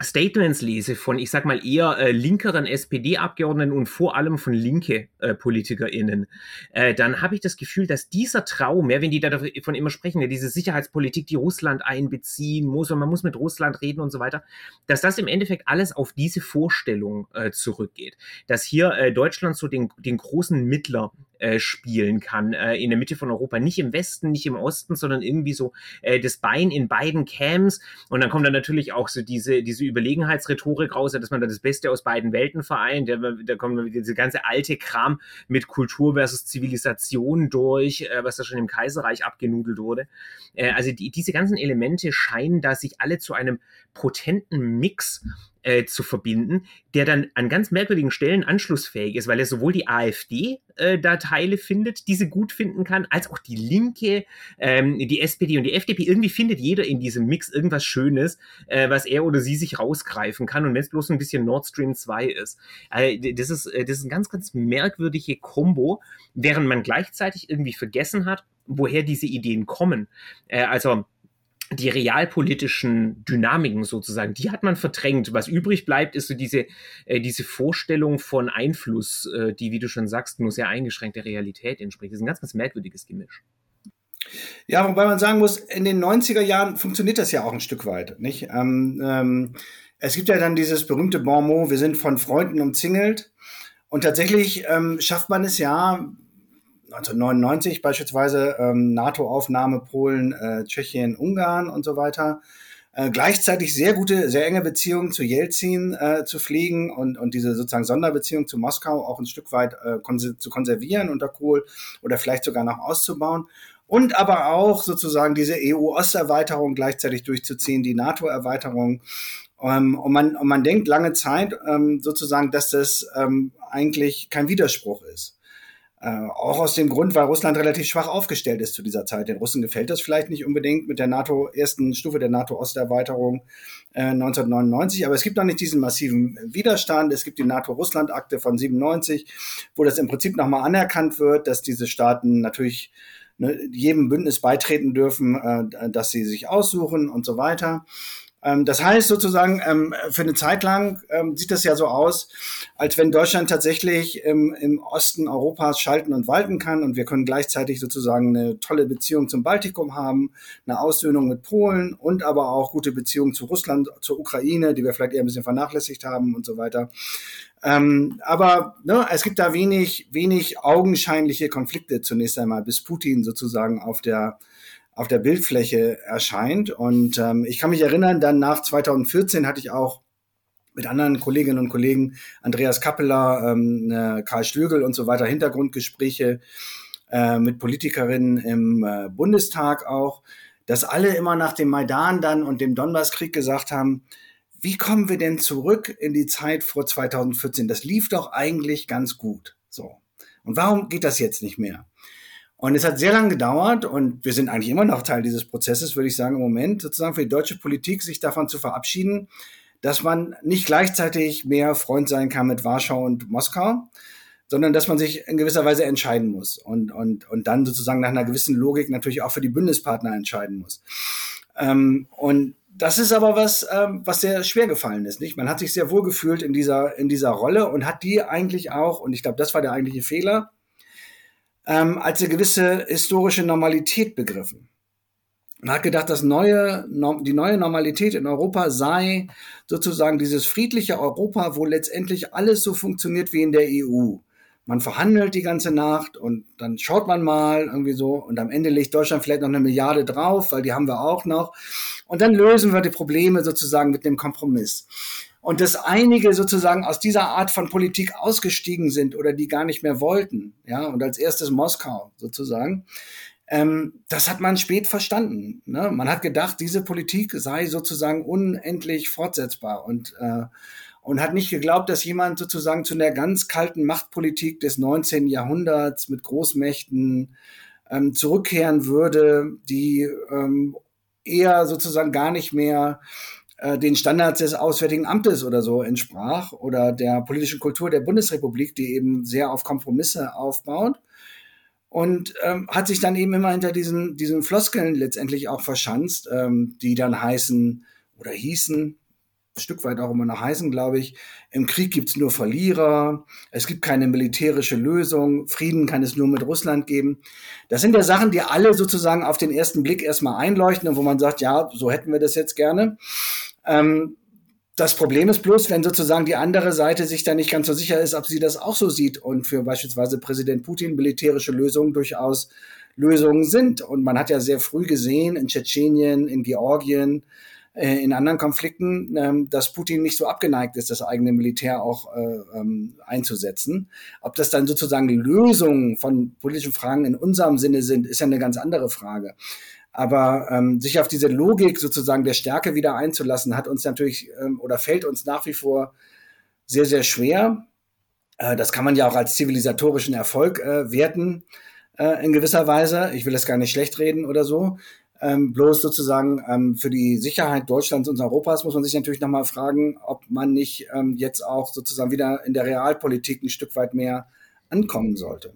Speaker 1: Statements lese von, ich sag mal, eher äh, linkeren SPD-Abgeordneten und vor allem von linke äh, PolitikerInnen, äh, dann habe ich das Gefühl, dass dieser Traum, ja, wenn die davon immer sprechen, ja, diese Sicherheitspolitik, die Russland einbeziehen muss und man muss mit Russland reden und so weiter, dass das im Endeffekt alles auf diese Vorstellung äh, zurückgeht. Dass hier äh, Deutschland so den, den großen Mittler äh, spielen kann, äh, in der Mitte von Europa. Nicht im Westen, nicht im Osten, sondern irgendwie so äh, das Bein in beiden Camps. Und dann kommt dann natürlich auch so diese, diese Überlegenheitsrhetorik raus, dass man da das Beste aus beiden Welten vereint. Da, da kommt diese ganze alte Kram mit Kultur versus Zivilisation durch, äh, was da schon im Kaiserreich abgenudelt wurde. Äh, also die, diese ganzen Elemente scheinen da sich alle zu einem potenten Mix äh, zu verbinden, der dann an ganz merkwürdigen Stellen anschlussfähig ist, weil er sowohl die AfD äh, da Teile findet, die sie gut finden kann, als auch die Linke, ähm, die SPD und die FDP. Irgendwie findet jeder in diesem Mix irgendwas Schönes, äh, was er oder sie sich rausgreifen kann. Und wenn es bloß ein bisschen Nord Stream 2 ist. Äh, das ist, äh, das ist ein ganz, ganz merkwürdige Kombo, während man gleichzeitig irgendwie vergessen hat, woher diese Ideen kommen. Also die realpolitischen Dynamiken sozusagen, die hat man verdrängt. Was übrig bleibt, ist so diese, äh, diese Vorstellung von Einfluss, äh, die, wie du schon sagst, nur sehr eingeschränkt der Realität entspricht. Das ist ein ganz, ganz merkwürdiges Gemisch.
Speaker 2: Ja, wobei man sagen muss, in den 90er Jahren funktioniert das ja auch ein Stück weit, nicht? Ähm, ähm, es gibt ja dann dieses berühmte Bon mot, wir sind von Freunden umzingelt. Und tatsächlich ähm, schafft man es ja, 1999 beispielsweise ähm, NATO-Aufnahme Polen, äh, Tschechien, Ungarn und so weiter. Äh, gleichzeitig sehr gute, sehr enge Beziehungen zu Jelzin äh, zu pflegen und, und diese sozusagen Sonderbeziehung zu Moskau auch ein Stück weit äh, konser zu konservieren unter Kohl oder vielleicht sogar noch auszubauen. Und aber auch sozusagen diese EU-Osterweiterung gleichzeitig durchzuziehen, die NATO-Erweiterung. Ähm, und, man, und man denkt lange Zeit ähm, sozusagen, dass das ähm, eigentlich kein Widerspruch ist. Äh, auch aus dem Grund, weil Russland relativ schwach aufgestellt ist zu dieser Zeit. Den Russen gefällt das vielleicht nicht unbedingt mit der NATO, ersten Stufe der NATO-Osterweiterung äh, 1999, aber es gibt noch nicht diesen massiven Widerstand. Es gibt die NATO-Russland-Akte von 97, wo das im Prinzip nochmal anerkannt wird, dass diese Staaten natürlich ne, jedem Bündnis beitreten dürfen, äh, dass sie sich aussuchen und so weiter. Ähm, das heißt sozusagen, ähm, für eine Zeit lang ähm, sieht das ja so aus, als wenn Deutschland tatsächlich im, im Osten Europas schalten und walten kann und wir können gleichzeitig sozusagen eine tolle Beziehung zum Baltikum haben, eine Aussöhnung mit Polen und aber auch gute Beziehungen zu Russland, zur Ukraine, die wir vielleicht eher ein bisschen vernachlässigt haben und so weiter. Ähm, aber ne, es gibt da wenig, wenig augenscheinliche Konflikte zunächst einmal, bis Putin sozusagen auf der auf der Bildfläche erscheint. Und ähm, ich kann mich erinnern, dann nach 2014 hatte ich auch mit anderen Kolleginnen und Kollegen, Andreas Kappeler, ähm, äh, Karl Stögel und so weiter, Hintergrundgespräche äh, mit Politikerinnen im äh, Bundestag auch, dass alle immer nach dem Maidan dann und dem Donbasskrieg gesagt haben, wie kommen wir denn zurück in die Zeit vor 2014? Das lief doch eigentlich ganz gut. So. Und warum geht das jetzt nicht mehr? Und es hat sehr lange gedauert und wir sind eigentlich immer noch Teil dieses Prozesses, würde ich sagen, im Moment, sozusagen für die deutsche Politik, sich davon zu verabschieden, dass man nicht gleichzeitig mehr Freund sein kann mit Warschau und Moskau, sondern dass man sich in gewisser Weise entscheiden muss und, und, und dann sozusagen nach einer gewissen Logik natürlich auch für die Bündnispartner entscheiden muss. Ähm, und das ist aber was, ähm, was sehr schwer gefallen ist, nicht? Man hat sich sehr wohl gefühlt in dieser, in dieser Rolle und hat die eigentlich auch, und ich glaube, das war der eigentliche Fehler, ähm, als eine gewisse historische Normalität begriffen. Man hat gedacht, das neue, die neue Normalität in Europa sei sozusagen dieses friedliche Europa, wo letztendlich alles so funktioniert wie in der EU. Man verhandelt die ganze Nacht und dann schaut man mal irgendwie so und am Ende legt Deutschland vielleicht noch eine Milliarde drauf, weil die haben wir auch noch. Und dann lösen wir die Probleme sozusagen mit dem Kompromiss. Und dass einige sozusagen aus dieser Art von Politik ausgestiegen sind oder die gar nicht mehr wollten, ja, und als erstes Moskau sozusagen, ähm, das hat man spät verstanden. Ne? Man hat gedacht, diese Politik sei sozusagen unendlich fortsetzbar und äh, und hat nicht geglaubt, dass jemand sozusagen zu einer ganz kalten Machtpolitik des 19. Jahrhunderts mit Großmächten ähm, zurückkehren würde, die ähm, eher sozusagen gar nicht mehr äh, den Standards des Auswärtigen Amtes oder so entsprach oder der politischen Kultur der Bundesrepublik, die eben sehr auf Kompromisse aufbaut. Und ähm, hat sich dann eben immer hinter diesen, diesen Floskeln letztendlich auch verschanzt, ähm, die dann heißen oder hießen, Stück weit auch immer noch heißen, glaube ich. Im Krieg gibt's nur Verlierer, es gibt keine militärische Lösung, Frieden kann es nur mit Russland geben. Das sind ja Sachen, die alle sozusagen auf den ersten Blick erstmal einleuchten und wo man sagt, ja, so hätten wir das jetzt gerne. Ähm, das Problem ist bloß, wenn sozusagen die andere Seite sich da nicht ganz so sicher ist, ob sie das auch so sieht und für beispielsweise Präsident Putin militärische Lösungen durchaus Lösungen sind. Und man hat ja sehr früh gesehen in Tschetschenien, in Georgien, äh, in anderen Konflikten, ähm, dass Putin nicht so abgeneigt ist, das eigene Militär auch äh, ähm, einzusetzen. Ob das dann sozusagen Lösungen von politischen Fragen in unserem Sinne sind, ist ja eine ganz andere Frage. Aber ähm, sich auf diese Logik sozusagen der Stärke wieder einzulassen, hat uns natürlich ähm, oder fällt uns nach wie vor sehr, sehr schwer. Äh, das kann man ja auch als zivilisatorischen Erfolg äh, werten äh, in gewisser Weise. Ich will das gar nicht schlecht reden oder so. Ähm, bloß sozusagen ähm, für die Sicherheit Deutschlands und Europas muss man sich natürlich nochmal fragen, ob man nicht ähm, jetzt auch sozusagen wieder in der Realpolitik ein Stück weit mehr ankommen sollte.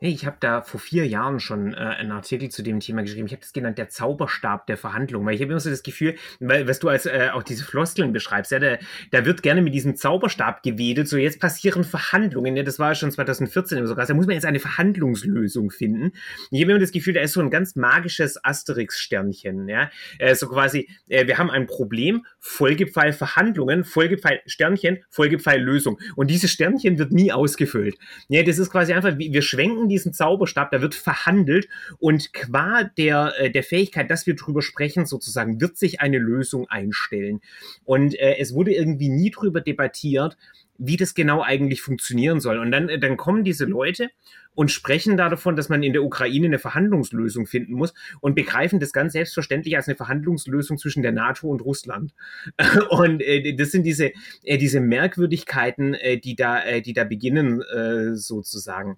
Speaker 1: Ich habe da vor vier Jahren schon äh, einen Artikel zu dem Thema geschrieben. Ich habe das genannt, der Zauberstab der Verhandlungen. Weil ich habe immer so das Gefühl, weil, was du als äh, auch diese Floskeln beschreibst, ja, da, da wird gerne mit diesem Zauberstab gewedelt. So, jetzt passieren Verhandlungen. Ja, das war schon 2014 sogar. Da muss man jetzt eine Verhandlungslösung finden. Ich habe immer das Gefühl, da ist so ein ganz magisches Asterix-Sternchen. Ja, äh, so quasi, äh, wir haben ein Problem, Folgepfeil Verhandlungen, Folgepfeil Sternchen, Folgepfeil Lösung. Und dieses Sternchen wird nie ausgefüllt. Ja, das ist quasi einfach, wir schwenken diesen Zauberstab, da wird verhandelt und qua der, äh, der Fähigkeit, dass wir drüber sprechen, sozusagen, wird sich eine Lösung einstellen. Und äh, es wurde irgendwie nie drüber debattiert, wie das genau eigentlich funktionieren soll. Und dann, äh, dann kommen diese Leute und sprechen da davon, dass man in der Ukraine eine Verhandlungslösung finden muss und begreifen das ganz selbstverständlich als eine Verhandlungslösung zwischen der NATO und Russland. Und äh, das sind diese, äh, diese Merkwürdigkeiten, äh, die, da, äh, die da beginnen, äh, sozusagen.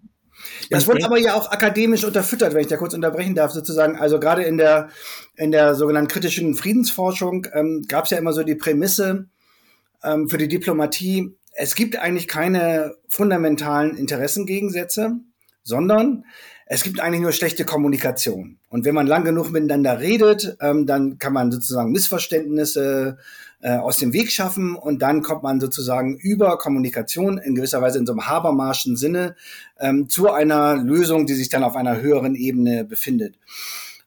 Speaker 2: Das wurde aber ja auch akademisch unterfüttert, wenn ich da kurz unterbrechen darf, sozusagen. Also gerade in der, in der sogenannten kritischen Friedensforschung ähm, gab es ja immer so die Prämisse ähm, für die Diplomatie, es gibt eigentlich keine fundamentalen Interessengegensätze, sondern es gibt eigentlich nur schlechte Kommunikation. Und wenn man lang genug miteinander redet, ähm, dann kann man sozusagen Missverständnisse äh, aus dem Weg schaffen und dann kommt man sozusagen über Kommunikation in gewisser Weise in so einem Habermarschen Sinne ähm, zu einer Lösung, die sich dann auf einer höheren Ebene befindet.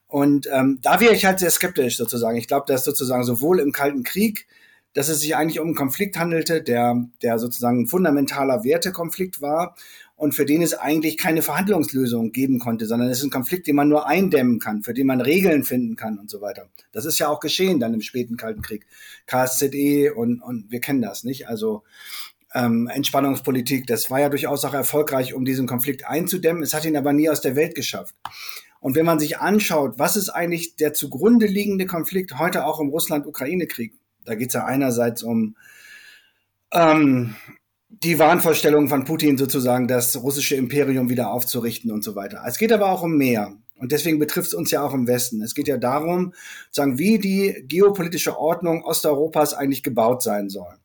Speaker 2: Und ähm, da wäre ich halt sehr skeptisch sozusagen. Ich glaube, dass sozusagen sowohl im Kalten Krieg, dass es sich eigentlich um einen Konflikt handelte, der, der sozusagen ein fundamentaler Wertekonflikt war und für den es eigentlich keine Verhandlungslösung geben konnte, sondern es ist ein Konflikt, den man nur eindämmen kann, für den man Regeln finden kann und so weiter. Das ist ja auch geschehen dann im späten Kalten Krieg. KSZE und, und wir kennen das, nicht? Also ähm, Entspannungspolitik, das war ja durchaus auch erfolgreich, um diesen Konflikt einzudämmen. Es hat ihn aber nie aus der Welt geschafft. Und wenn man sich anschaut, was ist eigentlich der zugrunde liegende Konflikt heute auch im Russland-Ukraine-Krieg, da geht es ja einerseits um ähm, die Wahnvorstellung von Putin sozusagen, das russische Imperium wieder aufzurichten und so weiter. Es geht aber auch um mehr. Und deswegen betrifft es uns ja auch im Westen. Es geht ja darum, sagen, wie die geopolitische Ordnung Osteuropas eigentlich gebaut sein soll.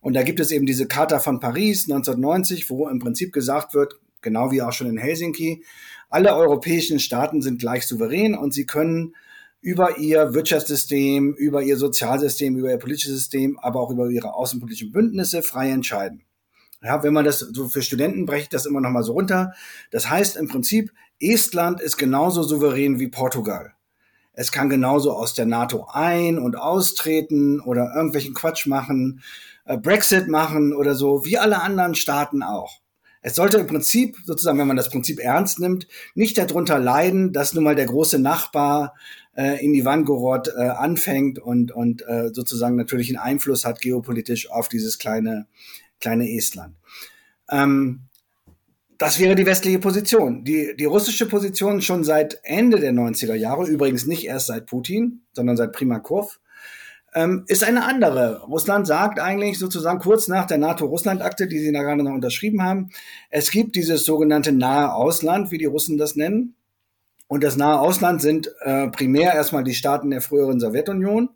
Speaker 2: Und da gibt es eben diese Charta von Paris 1990, wo im Prinzip gesagt wird, genau wie auch schon in Helsinki, alle europäischen Staaten sind gleich souverän und sie können über ihr Wirtschaftssystem, über ihr Sozialsystem, über ihr politisches System, aber auch über ihre außenpolitischen Bündnisse frei entscheiden. Ja, wenn man das so für Studenten breche ich das immer noch mal so runter. Das heißt im Prinzip, Estland ist genauso souverän wie Portugal. Es kann genauso aus der NATO ein- und austreten oder irgendwelchen Quatsch machen, äh, Brexit machen oder so, wie alle anderen Staaten auch. Es sollte im Prinzip, sozusagen, wenn man das Prinzip ernst nimmt, nicht darunter leiden, dass nun mal der große Nachbar äh, in Ivangorod äh, anfängt und, und äh, sozusagen natürlich einen Einfluss hat geopolitisch auf dieses kleine, kleine Estland. Ähm, das wäre die westliche Position. Die, die russische Position schon seit Ende der 90er Jahre, übrigens nicht erst seit Putin, sondern seit Primakov, ähm, ist eine andere. Russland sagt eigentlich sozusagen kurz nach der NATO-Russland-Akte, die sie da gerade noch unterschrieben haben, es gibt dieses sogenannte nahe Ausland, wie die Russen das nennen. Und das nahe Ausland sind äh, primär erstmal die Staaten der früheren Sowjetunion,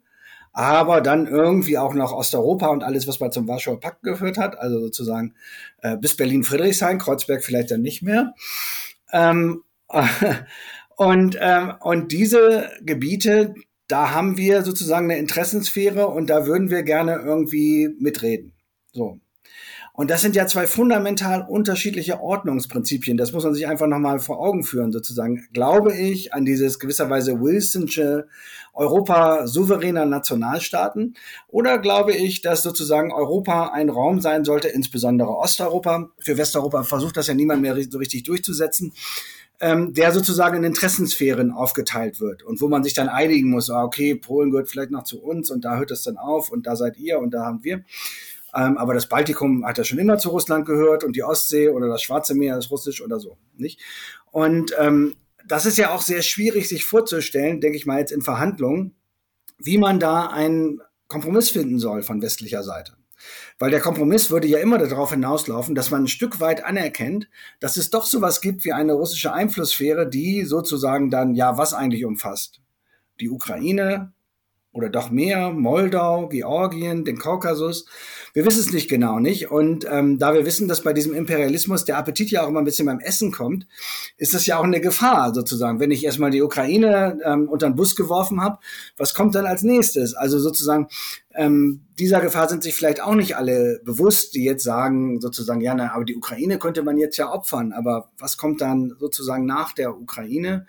Speaker 2: aber dann irgendwie auch noch Osteuropa und alles, was mal zum Warschauer Pakt geführt hat, also sozusagen äh, bis Berlin-Friedrichshain, Kreuzberg vielleicht dann nicht mehr. Ähm, und, ähm, und diese Gebiete, da haben wir sozusagen eine Interessensphäre und da würden wir gerne irgendwie mitreden. So. Und das sind ja zwei fundamental unterschiedliche Ordnungsprinzipien. Das muss man sich einfach nochmal vor Augen führen, sozusagen. Glaube ich an dieses gewisserweise Wilsonsche Europa souveräner Nationalstaaten? Oder glaube ich, dass sozusagen Europa ein Raum sein sollte, insbesondere Osteuropa? Für Westeuropa versucht das ja niemand mehr so richtig durchzusetzen ähm, der sozusagen in Interessensphären aufgeteilt wird und wo man sich dann einigen muss, ah, okay, Polen gehört vielleicht noch zu uns und da hört es dann auf und da seid ihr und da haben wir. Ähm, aber das Baltikum hat ja schon immer zu Russland gehört und die Ostsee oder das Schwarze Meer ist russisch oder so, nicht? Und ähm, das ist ja auch sehr schwierig, sich vorzustellen, denke ich mal jetzt in Verhandlungen, wie man da einen Kompromiss finden soll von westlicher Seite. Weil der Kompromiss würde ja immer darauf hinauslaufen, dass man ein Stück weit anerkennt, dass es doch sowas gibt wie eine russische Einflusssphäre, die sozusagen dann ja was eigentlich umfasst. Die Ukraine, oder doch mehr, Moldau, Georgien, den Kaukasus. Wir wissen es nicht genau, nicht? Und ähm, da wir wissen, dass bei diesem Imperialismus der Appetit ja auch immer ein bisschen beim Essen kommt, ist das ja auch eine Gefahr sozusagen. Wenn ich erstmal die Ukraine ähm, unter den Bus geworfen habe, was kommt dann als nächstes? Also sozusagen ähm, dieser Gefahr sind sich vielleicht auch nicht alle bewusst, die jetzt sagen sozusagen, ja, na, aber die Ukraine könnte man jetzt ja opfern, aber was kommt dann sozusagen nach der Ukraine?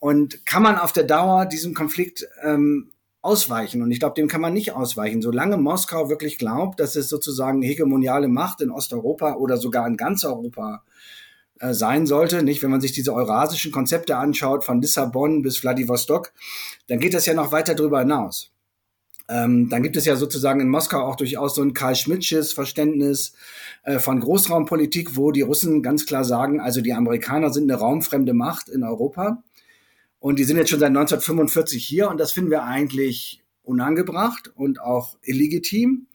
Speaker 2: Und kann man auf der Dauer diesem Konflikt ähm, ausweichen. Und ich glaube, dem kann man nicht ausweichen. Solange Moskau wirklich glaubt, dass es sozusagen hegemoniale Macht in Osteuropa oder sogar in ganz Europa äh, sein sollte, nicht? Wenn man sich diese eurasischen Konzepte anschaut, von Lissabon bis Vladivostok, dann geht das ja noch weiter darüber hinaus. Ähm, dann gibt es ja sozusagen in Moskau auch durchaus so ein Karl Schmidtsches Verständnis äh, von Großraumpolitik, wo die Russen ganz klar sagen, also die Amerikaner sind eine raumfremde Macht in Europa und die sind jetzt schon seit 1945 hier und das finden wir eigentlich unangebracht und auch illegitim.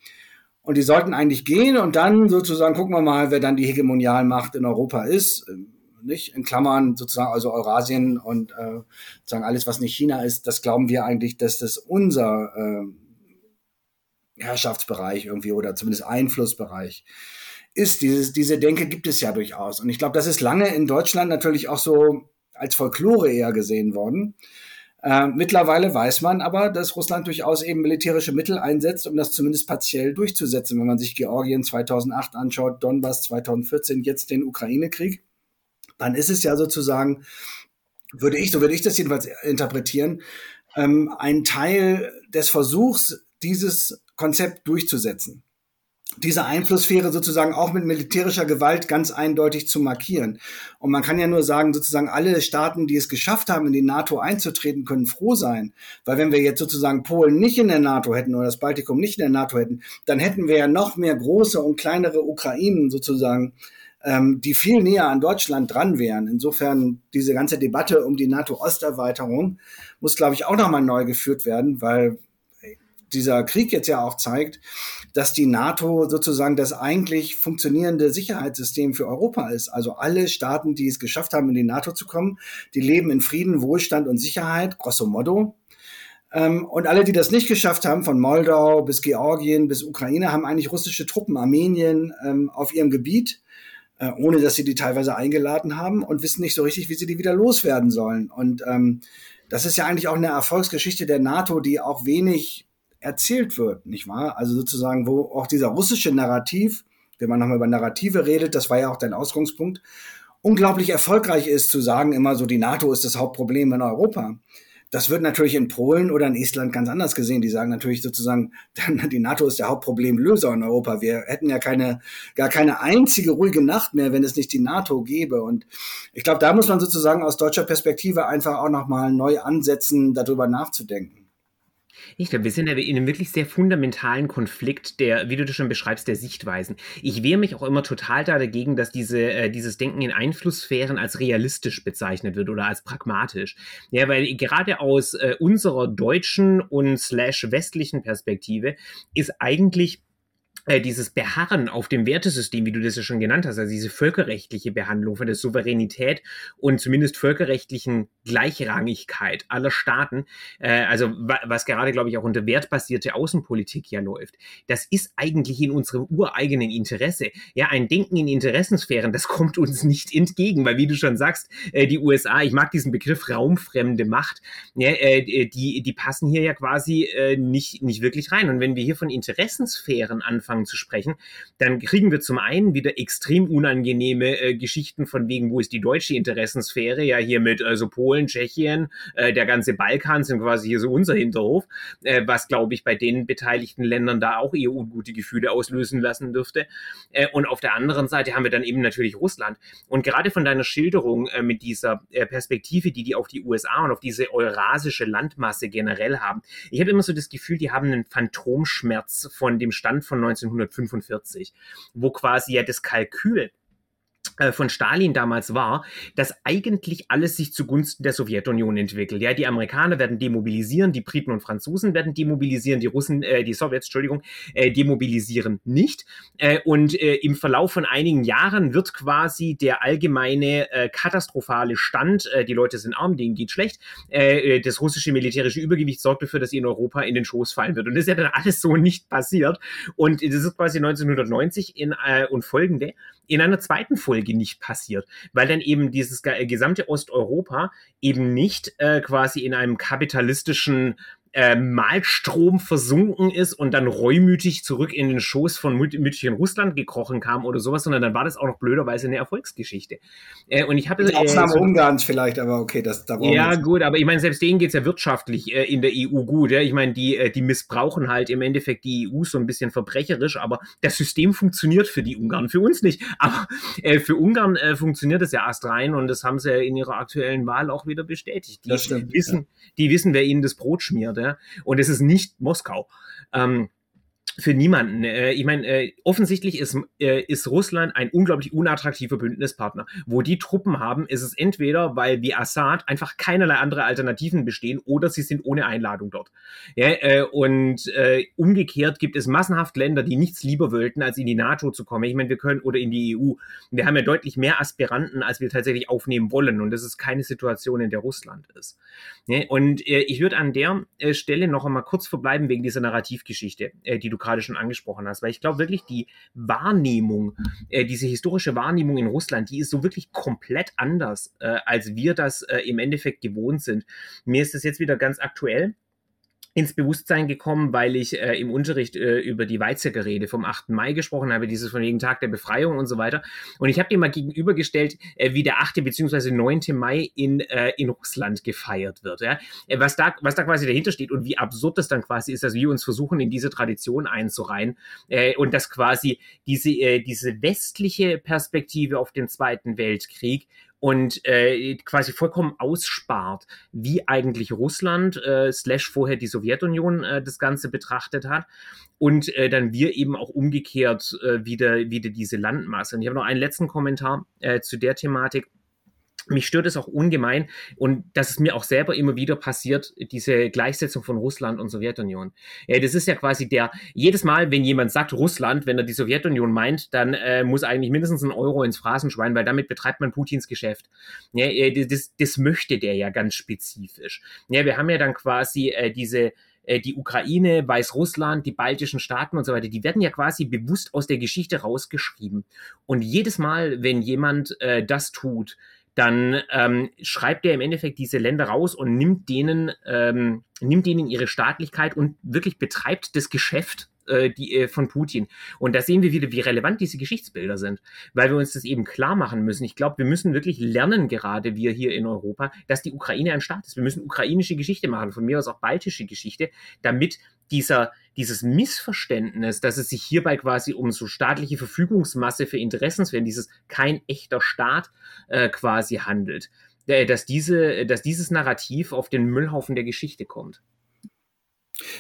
Speaker 2: Und die sollten eigentlich gehen und dann sozusagen gucken wir mal, wer dann die Hegemonialmacht in Europa ist. Nicht in Klammern sozusagen, also Eurasien und äh, sozusagen alles, was nicht China ist, das glauben wir eigentlich, dass das unser äh, Herrschaftsbereich irgendwie oder zumindest Einflussbereich ist. Dieses, diese Denke gibt es ja durchaus. Und ich glaube, das ist lange in Deutschland natürlich auch so als Folklore eher gesehen worden. Äh, mittlerweile weiß man aber, dass Russland durchaus eben militärische Mittel einsetzt, um das zumindest partiell durchzusetzen. Wenn man sich Georgien 2008 anschaut, Donbass 2014, jetzt den Ukraine-Krieg, dann ist es ja sozusagen, würde ich, so würde ich das jedenfalls interpretieren, ähm, ein Teil des Versuchs, dieses Konzept durchzusetzen diese Einflusssphäre sozusagen auch mit militärischer Gewalt ganz eindeutig zu markieren. Und man kann ja nur sagen, sozusagen alle Staaten, die es geschafft haben, in die NATO einzutreten, können froh sein. Weil wenn wir jetzt sozusagen Polen nicht in der NATO hätten oder das Baltikum nicht in der NATO hätten, dann hätten wir ja noch mehr große und kleinere Ukrainen sozusagen, ähm, die viel näher an Deutschland dran wären. Insofern diese ganze Debatte um die NATO-Osterweiterung muss, glaube ich, auch nochmal neu geführt werden, weil dieser Krieg jetzt ja auch zeigt, dass die NATO sozusagen das eigentlich funktionierende Sicherheitssystem für Europa ist. Also alle Staaten, die es geschafft haben, in die NATO zu kommen, die leben in Frieden, Wohlstand und Sicherheit, grosso modo. Ähm, und alle, die das nicht geschafft haben, von Moldau bis Georgien bis Ukraine, haben eigentlich russische Truppen, Armenien ähm, auf ihrem Gebiet, äh, ohne dass sie die teilweise eingeladen haben und wissen nicht so richtig, wie sie die wieder loswerden sollen. Und ähm, das ist ja eigentlich auch eine Erfolgsgeschichte der NATO, die auch wenig erzählt wird, nicht wahr? Also sozusagen, wo auch dieser russische Narrativ, wenn man nochmal über Narrative redet, das war ja auch dein Ausgangspunkt, unglaublich erfolgreich ist zu sagen immer so, die NATO ist das Hauptproblem in Europa. Das wird natürlich in Polen oder in Estland ganz anders gesehen. Die sagen natürlich sozusagen, die NATO ist der Hauptproblemlöser in Europa. Wir hätten ja keine, gar keine einzige ruhige Nacht mehr, wenn es nicht die NATO gäbe. Und ich glaube, da muss man sozusagen aus deutscher Perspektive einfach auch nochmal neu ansetzen, darüber nachzudenken.
Speaker 1: Ich glaube, wir sind in einem wirklich sehr fundamentalen Konflikt, der, wie du das schon beschreibst, der Sichtweisen. Ich wehre mich auch immer total da dagegen, dass diese, äh, dieses Denken in Einflusssphären als realistisch bezeichnet wird oder als pragmatisch. Ja, weil gerade aus äh, unserer deutschen und slash westlichen Perspektive ist eigentlich äh, dieses Beharren auf dem Wertesystem, wie du das ja schon genannt hast, also diese völkerrechtliche Behandlung von der Souveränität und zumindest völkerrechtlichen Gleichrangigkeit aller Staaten, äh, also wa was gerade, glaube ich, auch unter wertbasierte Außenpolitik ja läuft, das ist eigentlich in unserem ureigenen Interesse. Ja, ein Denken in Interessensphären, das kommt uns nicht entgegen, weil wie du schon sagst, äh, die USA, ich mag diesen Begriff raumfremde Macht, ja, äh, die, die passen hier ja quasi äh, nicht, nicht wirklich rein. Und wenn wir hier von Interessensphären anfangen, anfangen zu sprechen, dann kriegen wir zum einen wieder extrem unangenehme äh, Geschichten von wegen, wo ist die deutsche Interessensphäre? Ja, hier mit also Polen, Tschechien, äh, der ganze Balkan sind quasi hier so unser Hinterhof, äh, was glaube ich bei den beteiligten Ländern da auch eher ungute Gefühle auslösen lassen dürfte. Äh, und auf der anderen Seite haben wir dann eben natürlich Russland. Und gerade von deiner Schilderung äh, mit dieser Perspektive, die die auf die USA und auf diese eurasische Landmasse generell haben, ich habe immer so das Gefühl, die haben einen Phantomschmerz von dem Stand von 19 1945, wo quasi ja das Kalkül von Stalin damals war, dass eigentlich alles sich zugunsten der Sowjetunion entwickelt. Ja, die Amerikaner werden demobilisieren, die Briten und Franzosen werden demobilisieren, die Russen, äh, die Sowjets, Entschuldigung, äh, demobilisieren nicht. Äh, und äh, im Verlauf von einigen Jahren wird quasi der allgemeine äh, katastrophale Stand, äh, die Leute sind arm, denen geht schlecht, äh, das russische militärische Übergewicht sorgt dafür, dass sie in Europa in den Schoß fallen wird. Und das ist ja dann alles so nicht passiert. Und das ist quasi 1990 in, äh, und folgende in einer zweiten Folge nicht passiert, weil dann eben dieses gesamte Osteuropa eben nicht äh, quasi in einem kapitalistischen äh, Malstrom versunken ist und dann reumütig zurück in den Schoß von Mütterchen Russland gekrochen kam oder sowas, sondern dann war das auch noch blöderweise eine Erfolgsgeschichte. Äh, und ich habe
Speaker 2: äh, Ausnahme so, Ungarns vielleicht, aber okay, das
Speaker 1: da Ja, gut, aber ich meine, selbst denen geht's ja wirtschaftlich äh, in der EU gut. Ja? Ich meine, die, äh, die missbrauchen halt im Endeffekt die EU so ein bisschen verbrecherisch, aber das System funktioniert für die Ungarn, für uns nicht. Aber äh, für Ungarn äh, funktioniert es ja erst rein und das haben sie ja in ihrer aktuellen Wahl auch wieder bestätigt. Die, stimmt, wissen, ja. die wissen, wer ihnen das Brot schmiert. Ja? Und es ist nicht Moskau. Ähm, für niemanden. Äh, ich meine, äh, offensichtlich ist, äh, ist Russland ein unglaublich unattraktiver Bündnispartner. Wo die Truppen haben, ist es entweder, weil wie Assad einfach keinerlei andere Alternativen bestehen oder sie sind ohne Einladung dort. Ja, äh, und äh, umgekehrt gibt es massenhaft Länder, die nichts lieber wollten, als in die NATO zu kommen. Ich meine, wir können oder in die EU. Wir haben ja deutlich mehr Aspiranten, als wir tatsächlich aufnehmen wollen. Und das ist keine Situation, in der Russland ist. Ja, und äh, ich würde an der äh, Stelle noch einmal kurz verbleiben wegen dieser Narrativgeschichte, äh, die du gerade schon angesprochen hast, weil ich glaube wirklich die Wahrnehmung, äh, diese historische Wahrnehmung in Russland, die ist so wirklich komplett anders, äh, als wir das äh, im Endeffekt gewohnt sind. Mir ist das jetzt wieder ganz aktuell ins Bewusstsein gekommen, weil ich äh, im Unterricht äh, über die Weizsäcker-Rede vom 8. Mai gesprochen habe, dieses von wegen Tag der Befreiung und so weiter. Und ich habe dir mal gegenübergestellt, äh, wie der 8. bzw. 9. Mai in, äh, in Russland gefeiert wird. Ja? Äh, was, da, was da quasi dahinter steht und wie absurd das dann quasi ist, dass wir uns versuchen, in diese Tradition einzureihen äh, und dass quasi diese, äh, diese westliche Perspektive auf den Zweiten Weltkrieg und äh, quasi vollkommen ausspart, wie eigentlich Russland äh, slash vorher die Sowjetunion äh, das Ganze betrachtet hat und äh, dann wir eben auch umgekehrt äh, wieder, wieder diese Landmasse. Und ich habe noch einen letzten Kommentar äh, zu der Thematik mich stört es auch ungemein und das ist mir auch selber immer wieder passiert, diese Gleichsetzung von Russland und Sowjetunion. Ja, das ist ja quasi der, jedes Mal, wenn jemand sagt Russland, wenn er die Sowjetunion meint, dann äh, muss eigentlich mindestens ein Euro ins Phrasenschwein, weil damit betreibt man Putins Geschäft. Ja, das, das möchte der ja ganz spezifisch. Ja, wir haben ja dann quasi äh, diese äh, die Ukraine, Weißrussland, die baltischen Staaten und so weiter, die werden ja quasi bewusst aus der Geschichte rausgeschrieben. Und jedes Mal, wenn jemand äh, das tut, dann ähm, schreibt er im Endeffekt diese Länder raus und nimmt denen, ähm, nimmt denen ihre Staatlichkeit und wirklich betreibt das Geschäft äh, die, äh, von Putin. Und da sehen wir wieder, wie relevant diese Geschichtsbilder sind, weil wir uns das eben klar machen müssen. Ich glaube, wir müssen wirklich lernen, gerade wir hier in Europa, dass die Ukraine ein Staat ist. Wir müssen ukrainische Geschichte machen, von mir aus auch baltische Geschichte, damit dieser, dieses Missverständnis, dass es sich hierbei quasi um so staatliche Verfügungsmasse für Interessensfälle, dieses kein echter Staat äh, quasi handelt, äh, dass, diese, dass dieses Narrativ auf den Müllhaufen der Geschichte kommt.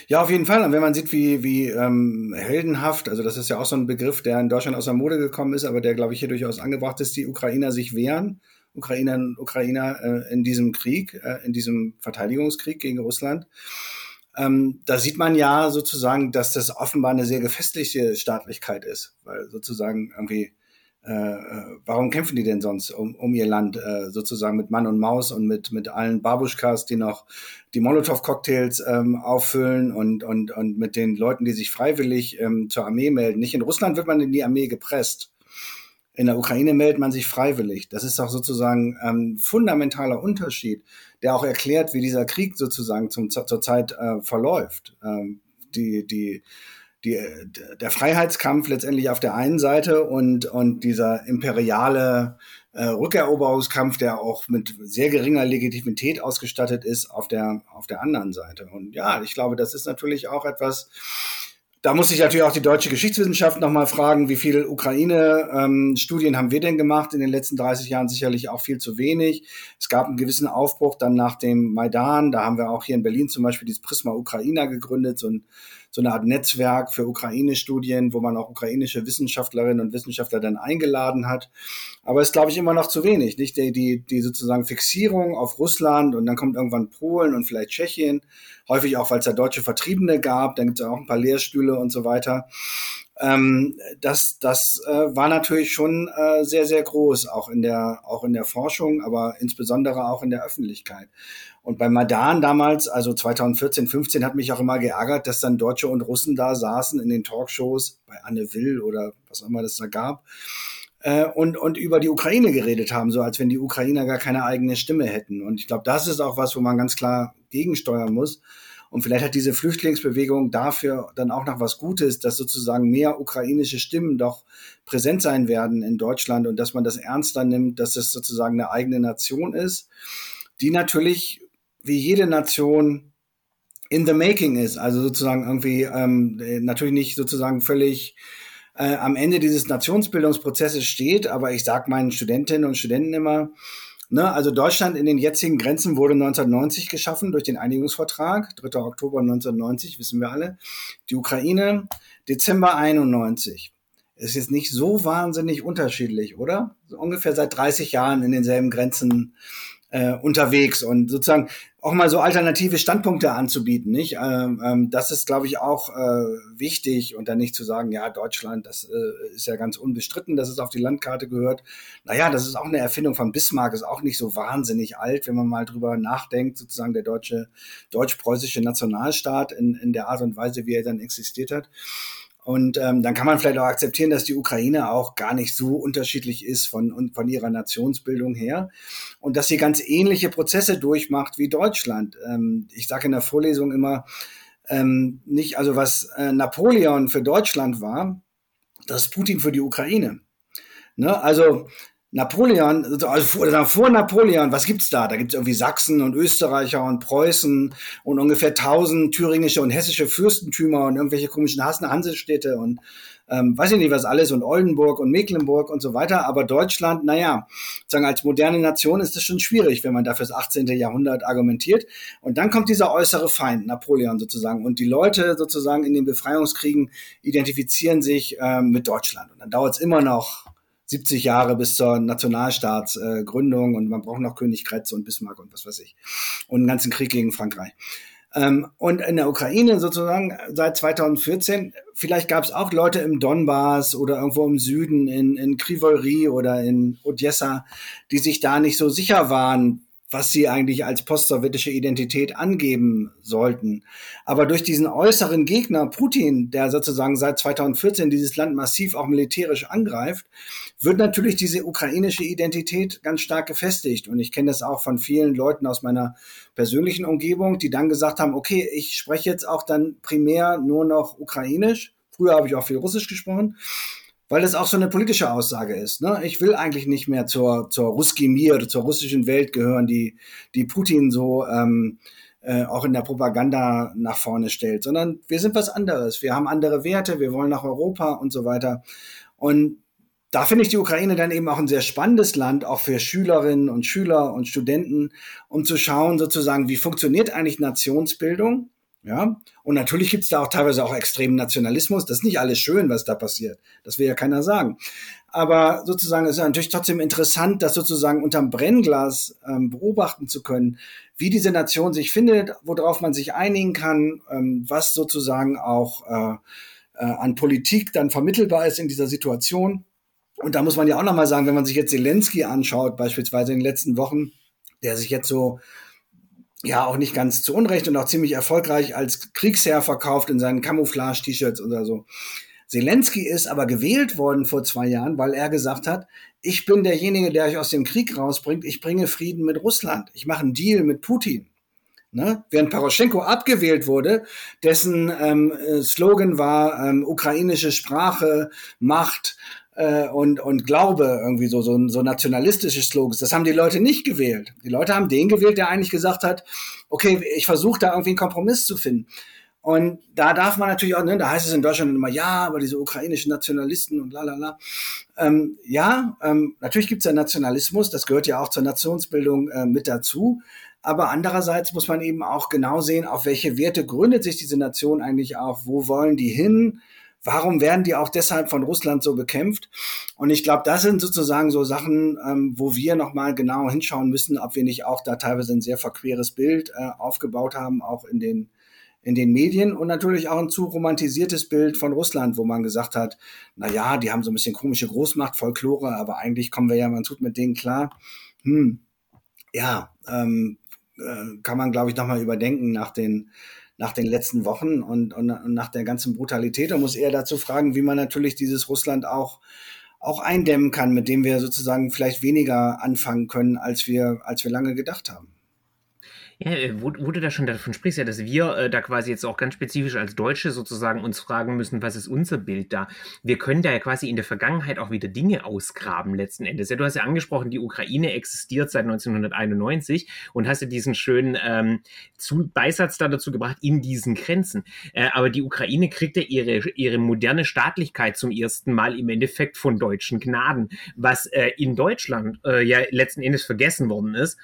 Speaker 2: Ja, auf jeden Fall. Und wenn man sieht, wie, wie ähm, heldenhaft, also das ist ja auch so ein Begriff, der in Deutschland aus der Mode gekommen ist, aber der, glaube ich, hier durchaus angebracht ist, die Ukrainer sich wehren, Ukrainerinnen und Ukrainer äh, in diesem Krieg, äh, in diesem Verteidigungskrieg gegen Russland. Ähm, da sieht man ja sozusagen, dass das offenbar eine sehr gefestigte Staatlichkeit ist, weil sozusagen irgendwie warum kämpfen die denn sonst um, um ihr Land, äh, sozusagen mit Mann und Maus und mit, mit allen Babuschkas, die noch die Molotow-Cocktails ähm, auffüllen und, und, und mit den Leuten, die sich freiwillig ähm, zur Armee melden. Nicht in Russland wird man in die Armee gepresst. In der Ukraine meldet man sich freiwillig. Das ist auch sozusagen ein ähm, fundamentaler Unterschied, der auch erklärt, wie dieser Krieg sozusagen zum, zur Zeit äh, verläuft. Ähm, die, die, die, der Freiheitskampf letztendlich auf der einen Seite und, und dieser imperiale äh, Rückeroberungskampf, der auch mit sehr geringer Legitimität ausgestattet ist, auf der, auf der anderen Seite. Und ja, ich glaube, das ist natürlich auch etwas, da muss ich natürlich auch die deutsche Geschichtswissenschaft nochmal fragen, wie viele Ukraine-Studien ähm, haben wir denn gemacht in den letzten 30 Jahren? Sicherlich auch viel zu wenig. Es gab einen gewissen Aufbruch dann nach dem Maidan. Da haben wir auch hier in Berlin zum Beispiel dieses Prisma Ukraina gegründet, so ein so eine Art Netzwerk für Ukraine-Studien, wo man auch ukrainische Wissenschaftlerinnen und Wissenschaftler dann eingeladen hat. Aber es ist, glaube ich, immer noch zu wenig. Nicht die, die, die sozusagen Fixierung auf Russland und dann kommt irgendwann Polen und vielleicht Tschechien. Häufig auch, weil es da deutsche Vertriebene gab. Dann gibt es auch ein paar Lehrstühle und so weiter. Ähm, das das äh, war natürlich schon äh, sehr, sehr groß, auch in, der, auch in der Forschung, aber insbesondere auch in der Öffentlichkeit. Und bei Madan damals, also 2014, 15, hat mich auch immer geärgert, dass dann Deutsche und Russen da saßen in den Talkshows, bei Anne Will oder was auch immer das da gab, äh, und, und über die Ukraine geredet haben, so als wenn die Ukrainer gar keine eigene Stimme hätten. Und ich glaube, das ist auch was, wo man ganz klar gegensteuern muss und vielleicht hat diese Flüchtlingsbewegung dafür dann auch noch was Gutes, dass sozusagen mehr ukrainische Stimmen doch präsent sein werden in Deutschland und dass man das ernster nimmt, dass es sozusagen eine eigene Nation ist, die natürlich wie jede Nation in the making ist. Also sozusagen irgendwie ähm, natürlich nicht sozusagen völlig äh, am Ende dieses Nationsbildungsprozesses steht, aber ich sage meinen Studentinnen und Studenten immer, Ne, also Deutschland in den jetzigen Grenzen wurde 1990 geschaffen durch den Einigungsvertrag, 3. Oktober 1990, wissen wir alle. Die Ukraine Dezember 91. Ist jetzt nicht so wahnsinnig unterschiedlich, oder? So ungefähr seit 30 Jahren in denselben Grenzen äh, unterwegs und sozusagen auch mal so alternative Standpunkte anzubieten, nicht? Ähm, ähm, das ist, glaube ich, auch äh, wichtig und dann nicht zu sagen, ja, Deutschland, das äh, ist ja ganz unbestritten, dass es auf die Landkarte gehört. Naja, das ist auch eine Erfindung von Bismarck, ist auch nicht so wahnsinnig alt, wenn man mal drüber nachdenkt, sozusagen der deutsche, deutsch-preußische Nationalstaat in, in der Art und Weise, wie er dann existiert hat. Und ähm, dann kann man vielleicht auch akzeptieren, dass die Ukraine auch gar nicht so unterschiedlich ist von, von ihrer Nationsbildung her und dass sie ganz ähnliche Prozesse durchmacht wie Deutschland. Ähm, ich sage in der Vorlesung immer, ähm, nicht, also was äh, Napoleon für Deutschland war, das ist Putin für die Ukraine. Ne? Also Napoleon, also vor, Napoleon, was gibt's da? Da gibt's irgendwie Sachsen und Österreicher und Preußen und ungefähr tausend thüringische und hessische Fürstentümer und irgendwelche komischen Hansestädte und ähm, weiß ich nicht was alles und Oldenburg und Mecklenburg und so weiter. Aber Deutschland, naja, sagen als moderne Nation ist das schon schwierig, wenn man dafür das 18. Jahrhundert argumentiert. Und dann kommt dieser äußere Feind, Napoleon sozusagen. Und die Leute sozusagen in den Befreiungskriegen identifizieren sich ähm, mit Deutschland. Und dann dauert es immer noch 70 Jahre bis zur Nationalstaatsgründung äh, und man braucht noch König Kretz und Bismarck und was weiß ich. Und einen ganzen Krieg gegen Frankreich. Ähm, und in der Ukraine sozusagen seit 2014, vielleicht gab es auch Leute im Donbass oder irgendwo im Süden, in, in Krivory oder in Odessa, die sich da nicht so sicher waren, was sie eigentlich als postsowjetische Identität angeben sollten. Aber durch diesen äußeren Gegner Putin, der sozusagen seit 2014 dieses Land massiv auch militärisch angreift, wird natürlich diese ukrainische Identität ganz stark gefestigt. Und ich kenne das auch von vielen Leuten aus meiner persönlichen Umgebung, die dann gesagt haben, okay, ich spreche jetzt auch dann primär nur noch ukrainisch. Früher habe ich auch viel Russisch gesprochen weil das auch so eine politische Aussage ist. Ne? Ich will eigentlich nicht mehr zur, zur Ruski Mir, zur russischen Welt gehören, die, die Putin so ähm, äh, auch in der Propaganda nach vorne stellt, sondern wir sind was anderes. Wir haben andere Werte, wir wollen nach Europa und so weiter. Und da finde ich die Ukraine dann eben auch ein sehr spannendes Land, auch für Schülerinnen und Schüler und Studenten, um zu schauen sozusagen, wie funktioniert eigentlich Nationsbildung ja, und natürlich gibt es da auch teilweise auch extremen Nationalismus. Das ist nicht alles schön, was da passiert. Das will ja keiner sagen. Aber sozusagen ist es natürlich trotzdem interessant, das sozusagen unterm Brennglas ähm, beobachten zu können, wie diese Nation sich findet, worauf man sich einigen kann, ähm, was sozusagen auch äh, äh, an Politik dann vermittelbar ist in dieser Situation. Und da muss man ja auch nochmal sagen, wenn man sich jetzt Zelensky anschaut, beispielsweise in den letzten Wochen, der sich jetzt so ja auch nicht ganz zu Unrecht und auch ziemlich erfolgreich als Kriegsherr verkauft in seinen Camouflage-T-Shirts oder so. Zelensky ist aber gewählt worden vor zwei Jahren, weil er gesagt hat, ich bin derjenige, der euch aus dem Krieg rausbringt, ich bringe Frieden mit Russland, ich mache einen Deal mit Putin. Ne? Während Poroschenko abgewählt wurde, dessen ähm, äh, Slogan war ähm, ukrainische Sprache, Macht äh, und, und Glaube, irgendwie so, so, so nationalistische Slogans. Das haben die Leute nicht gewählt. Die Leute haben den gewählt, der eigentlich gesagt hat, okay, ich versuche da irgendwie einen Kompromiss zu finden. Und da darf man natürlich auch, ne, da heißt es in Deutschland immer, ja, aber diese ukrainischen Nationalisten und la la la. Ähm, ja, ähm, natürlich gibt es ja Nationalismus, das gehört ja auch zur Nationsbildung äh, mit dazu. Aber andererseits muss man eben auch genau sehen, auf welche Werte gründet sich diese Nation eigentlich auch, wo wollen die hin? Warum werden die auch deshalb von Russland so bekämpft? Und ich glaube, das sind sozusagen so Sachen, ähm, wo wir nochmal genau hinschauen müssen, ob wir nicht auch da teilweise ein sehr verqueres Bild äh, aufgebaut haben, auch in den in den Medien und natürlich auch ein zu romantisiertes Bild von Russland, wo man gesagt hat, na ja, die haben so ein bisschen komische Großmacht, Folklore, aber eigentlich kommen wir ja man tut mit denen klar. Hm, ja, ähm, äh, kann man, glaube ich, nochmal überdenken nach den nach den letzten Wochen und, und, und nach der ganzen Brutalität und muss eher dazu fragen, wie man natürlich dieses Russland auch auch eindämmen kann, mit dem wir sozusagen vielleicht weniger anfangen können, als wir, als wir lange gedacht haben.
Speaker 1: Ja, äh, wo, wo, du da schon davon sprichst, ja, dass wir äh, da quasi jetzt auch ganz spezifisch als Deutsche sozusagen uns fragen müssen, was ist unser Bild da? Wir können da ja quasi in der Vergangenheit auch wieder Dinge ausgraben letzten Endes. Ja, du hast ja angesprochen, die Ukraine existiert seit 1991 und hast ja diesen schönen ähm, zu, Beisatz da dazu gebracht, in diesen Grenzen. Äh, aber die Ukraine kriegt ja ihre, ihre moderne Staatlichkeit zum ersten Mal im Endeffekt von deutschen Gnaden, was äh, in Deutschland äh, ja letzten Endes vergessen worden ist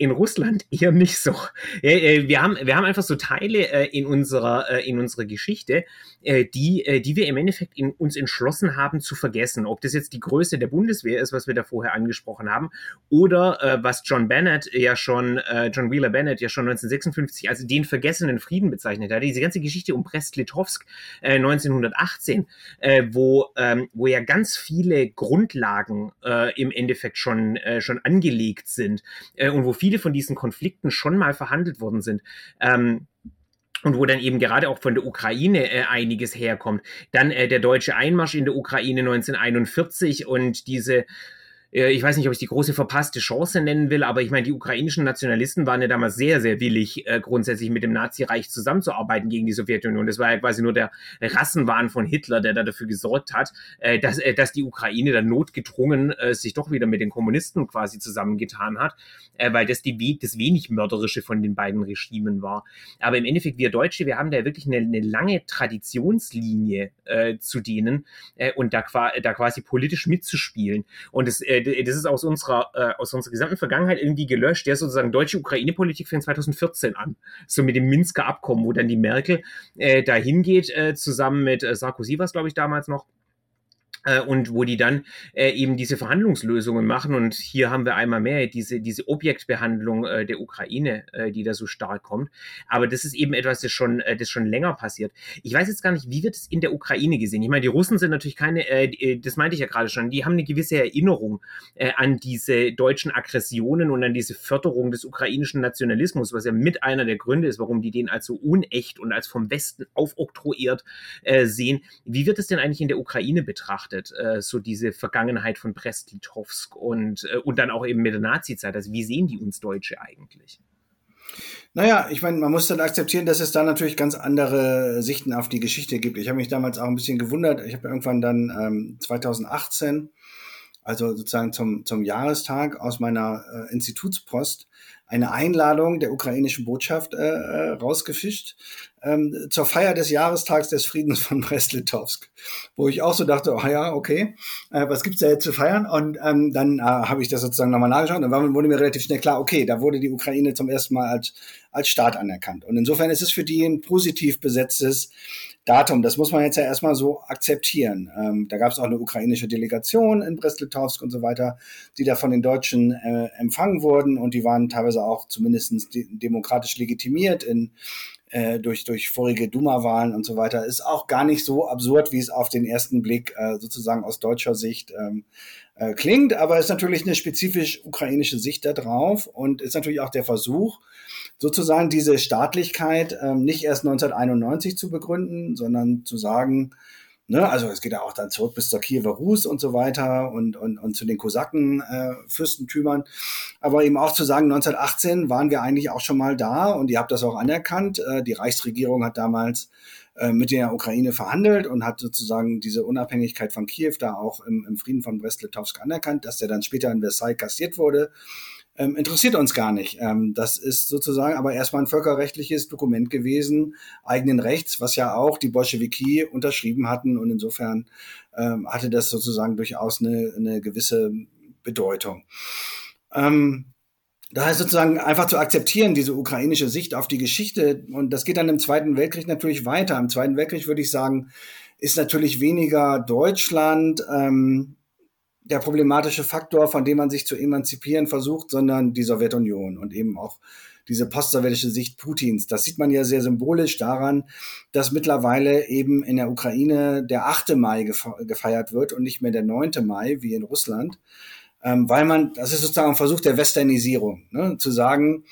Speaker 1: in Russland eher nicht so. Äh, wir haben, wir haben einfach so Teile äh, in unserer, äh, in unserer Geschichte, die, die wir im Endeffekt in, uns entschlossen haben zu vergessen. Ob das jetzt die Größe der Bundeswehr ist, was wir da vorher angesprochen haben, oder was John Bennett ja schon, John Wheeler Bennett ja schon 1956 als den vergessenen Frieden bezeichnet hat. Diese ganze Geschichte um Brest-Litovsk 1918, wo, ähm, wo ja ganz viele Grundlagen im Endeffekt schon, schon angelegt sind und wo viele von diesen Konflikten schon mal verhandelt worden sind. Ähm, und wo dann eben gerade auch von der Ukraine äh, einiges herkommt. Dann äh, der deutsche Einmarsch in der Ukraine 1941 und diese ich weiß nicht, ob ich die große verpasste Chance nennen will, aber ich meine, die ukrainischen Nationalisten waren ja damals sehr, sehr willig, äh, grundsätzlich mit dem Nazireich zusammenzuarbeiten gegen die Sowjetunion. Das war ja quasi nur der Rassenwahn von Hitler, der da dafür gesorgt hat, äh, dass, äh, dass die Ukraine dann notgedrungen äh, sich doch wieder mit den Kommunisten quasi zusammengetan hat, äh, weil das die, das wenig mörderische von den beiden Regimen war. Aber im Endeffekt, wir Deutsche, wir haben da wirklich eine, eine lange Traditionslinie äh, zu denen äh, und da, da quasi politisch mitzuspielen. Und das, äh, das ist aus unserer, äh, aus unserer gesamten Vergangenheit irgendwie gelöscht. Der sozusagen deutsche Ukraine-Politik fängt 2014 an. So mit dem Minsker Abkommen, wo dann die Merkel äh, dahin geht, äh, zusammen mit äh, Sarkozy war es, glaube ich, damals noch und wo die dann äh, eben diese Verhandlungslösungen machen. Und hier haben wir einmal mehr diese, diese Objektbehandlung äh, der Ukraine, äh, die da so stark kommt. Aber das ist eben etwas, das schon, äh, das schon länger passiert. Ich weiß jetzt gar nicht, wie wird es in der Ukraine gesehen? Ich meine, die Russen sind natürlich keine, äh, äh das meinte ich ja gerade schon, die haben eine gewisse Erinnerung äh, an diese deutschen Aggressionen und an diese Förderung des ukrainischen Nationalismus, was ja mit einer der Gründe ist, warum die den als so unecht und als vom Westen aufoktroyiert äh, sehen. Wie wird es denn eigentlich in der Ukraine betrachtet? Betrachtet, äh, so diese Vergangenheit von Brest-Litovsk und, äh, und dann auch eben mit der Nazi-Zeit. Also wie sehen die uns Deutsche eigentlich?
Speaker 2: Naja, ich meine, man muss dann akzeptieren, dass es da natürlich ganz andere Sichten auf die Geschichte gibt. Ich habe mich damals auch ein bisschen gewundert. Ich habe irgendwann dann ähm, 2018, also sozusagen zum, zum Jahrestag aus meiner äh, Institutspost, eine Einladung der ukrainischen Botschaft äh, äh, rausgefischt ähm, zur Feier des Jahrestags des Friedens von Brest-Litovsk, wo ich auch so dachte, oh ja, okay, äh, was gibt's da jetzt zu feiern? Und ähm, dann äh, habe ich das sozusagen nochmal nachgeschaut und dann wurde mir relativ schnell klar, okay, da wurde die Ukraine zum ersten Mal als, als Staat anerkannt. Und insofern ist es für die ein positiv besetztes Datum. Das muss man jetzt ja erstmal so akzeptieren. Ähm, da gab es auch eine ukrainische Delegation in Brest-Litovsk und so weiter, die da von den Deutschen äh, empfangen wurden und die waren teilweise auch zumindest de demokratisch legitimiert in äh, durch, durch vorige Duma-Wahlen und so weiter, ist auch gar nicht so absurd, wie es auf den ersten Blick äh, sozusagen aus deutscher Sicht ähm, äh, klingt, aber ist natürlich eine spezifisch ukrainische Sicht da drauf und ist natürlich auch der Versuch, sozusagen diese Staatlichkeit ähm, nicht erst 1991 zu begründen, sondern zu sagen, ne, also es geht ja auch dann zurück bis zur Kiewer Rus und so weiter und, und, und zu den Kosaken äh, aber eben auch zu sagen, 1918 waren wir eigentlich auch schon mal da und ihr habt das auch anerkannt. Äh, die Reichsregierung hat damals äh, mit der Ukraine verhandelt und hat sozusagen diese Unabhängigkeit von Kiew da auch im, im Frieden von Brest-Litovsk anerkannt, dass der dann später in Versailles kassiert wurde ähm, interessiert uns gar nicht. Ähm, das ist sozusagen aber erstmal ein völkerrechtliches Dokument gewesen, eigenen Rechts, was ja auch die Bolschewiki unterschrieben hatten und insofern ähm, hatte das sozusagen durchaus eine, eine gewisse Bedeutung. Ähm, da heißt sozusagen einfach zu akzeptieren, diese ukrainische Sicht auf die Geschichte. Und das geht dann im Zweiten Weltkrieg natürlich weiter. Im Zweiten Weltkrieg würde ich sagen, ist natürlich weniger Deutschland ähm, der problematische Faktor, von dem man sich zu emanzipieren versucht, sondern die Sowjetunion und eben auch diese postsowjetische Sicht Putins. Das sieht man ja sehr symbolisch daran, dass mittlerweile eben in der Ukraine der 8. Mai gefeiert wird und nicht mehr der 9. Mai wie in Russland, ähm, weil man, das ist sozusagen ein Versuch der Westernisierung, ne, zu sagen,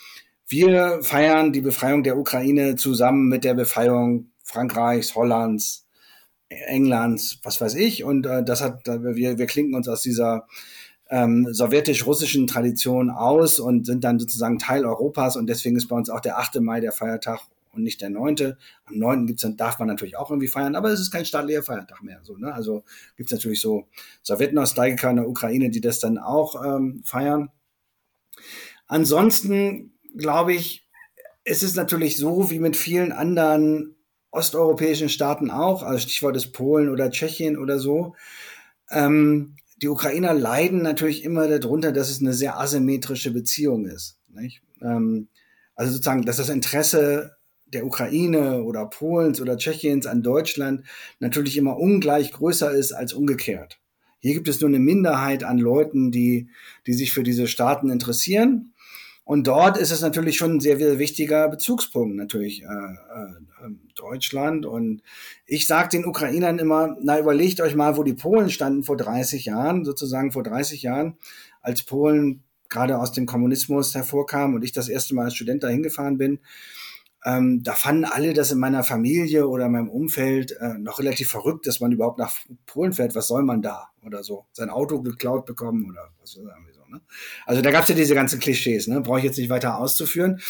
Speaker 2: wir feiern die Befreiung der Ukraine zusammen mit der Befreiung Frankreichs, Hollands, Englands, was weiß ich. Und äh, das hat, wir, wir klinken uns aus dieser ähm, sowjetisch-russischen Tradition aus und sind dann sozusagen Teil Europas und deswegen ist bei uns auch der 8. Mai der Feiertag und nicht der 9. Am 9. Gibt's dann, darf man natürlich auch irgendwie feiern, aber es ist kein staatlicher Feiertag mehr. So, ne? Also gibt's natürlich so Sowjetnostalgiker in der Ukraine, die das dann auch ähm, feiern. Ansonsten glaube ich, es ist natürlich so wie mit vielen anderen osteuropäischen Staaten auch, also Stichwort ist Polen oder Tschechien oder so. Ähm, die Ukrainer leiden natürlich immer darunter, dass es eine sehr asymmetrische Beziehung ist. Ähm, also sozusagen, dass das Interesse der Ukraine oder Polens oder Tschechiens an Deutschland natürlich immer ungleich größer ist als umgekehrt. Hier gibt es nur eine Minderheit an Leuten, die, die sich für diese Staaten interessieren. Und dort ist es natürlich schon ein sehr, sehr wichtiger Bezugspunkt, natürlich äh, äh, ähm, Deutschland. Und ich sage den Ukrainern immer, na überlegt euch mal, wo die Polen standen vor 30 Jahren, sozusagen vor 30 Jahren, als Polen gerade aus dem Kommunismus hervorkam und ich das erste Mal als Student dahin gefahren bin. Ähm, da fanden alle das in meiner Familie oder in meinem Umfeld äh, noch relativ verrückt, dass man überhaupt nach Polen fährt. Was soll man da? Oder so. Sein Auto geklaut bekommen oder was soll man Ne? Also da gab es ja diese ganzen Klischees, ne? brauche ich jetzt nicht weiter auszuführen.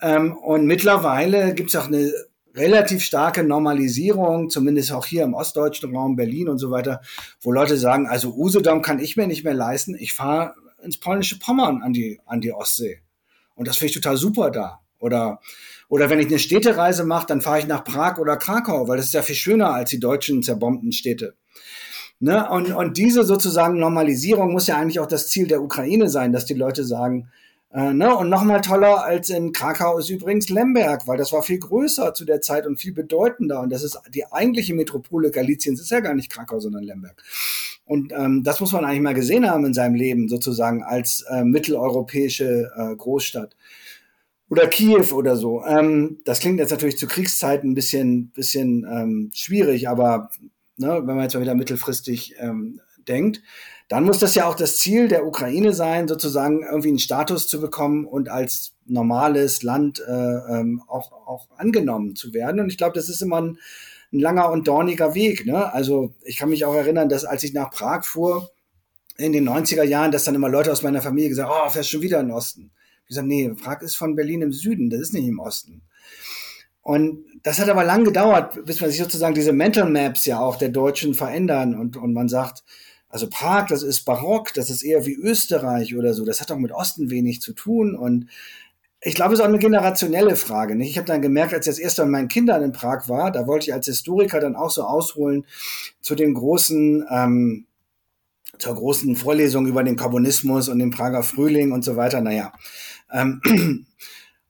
Speaker 2: Ähm, und mittlerweile gibt es auch eine relativ starke Normalisierung, zumindest auch hier im ostdeutschen Raum, Berlin und so weiter, wo Leute sagen, also Usedom kann ich mir nicht mehr leisten, ich fahre ins polnische Pommern an die, an die Ostsee. Und das finde ich total super da. Oder, oder wenn ich eine Städtereise mache, dann fahre ich nach Prag oder Krakau, weil das ist ja viel schöner als die deutschen zerbombten Städte. Ne? Und, und diese sozusagen Normalisierung muss ja eigentlich auch das Ziel der Ukraine sein, dass die Leute sagen, Äh, ne? Und nochmal toller als in Krakau ist übrigens Lemberg, weil das war viel größer zu der Zeit und viel bedeutender. Und das ist die eigentliche Metropole Galiciens, ist ja gar nicht Krakau, sondern Lemberg. Und ähm, das muss man eigentlich mal gesehen haben in seinem Leben, sozusagen als äh, mitteleuropäische äh, Großstadt. Oder Kiew oder so. Ähm, das klingt jetzt natürlich zu Kriegszeiten ein bisschen, bisschen ähm, schwierig, aber ne, wenn man jetzt mal wieder mittelfristig ähm, denkt, dann muss das ja auch das Ziel der Ukraine sein, sozusagen irgendwie einen Status zu bekommen und als normales Land äh, ähm, auch, auch angenommen zu werden. Und ich glaube, das ist immer ein, ein langer und dorniger Weg. Ne? Also ich kann mich auch erinnern, dass als ich nach Prag fuhr, in den 90er Jahren, dass dann immer Leute aus meiner Familie gesagt oh, fährst schon wieder in den Osten. Ich gesagt, nee, Prag ist von Berlin im Süden, das ist nicht im Osten. Und das hat aber lang gedauert, bis man sich sozusagen diese Mental Maps ja auch der Deutschen verändern und, und man sagt, also Prag, das ist barock, das ist eher wie Österreich oder so. Das hat auch mit Osten wenig zu tun. Und ich glaube, es ist auch eine generationelle Frage. Nicht? Ich habe dann gemerkt, als ich das erste Mal mit meinen Kindern in Prag war, da wollte ich als Historiker dann auch so ausholen zu den großen, ähm, zur großen Vorlesung über den Kommunismus und den Prager Frühling und so weiter. Naja. Ähm,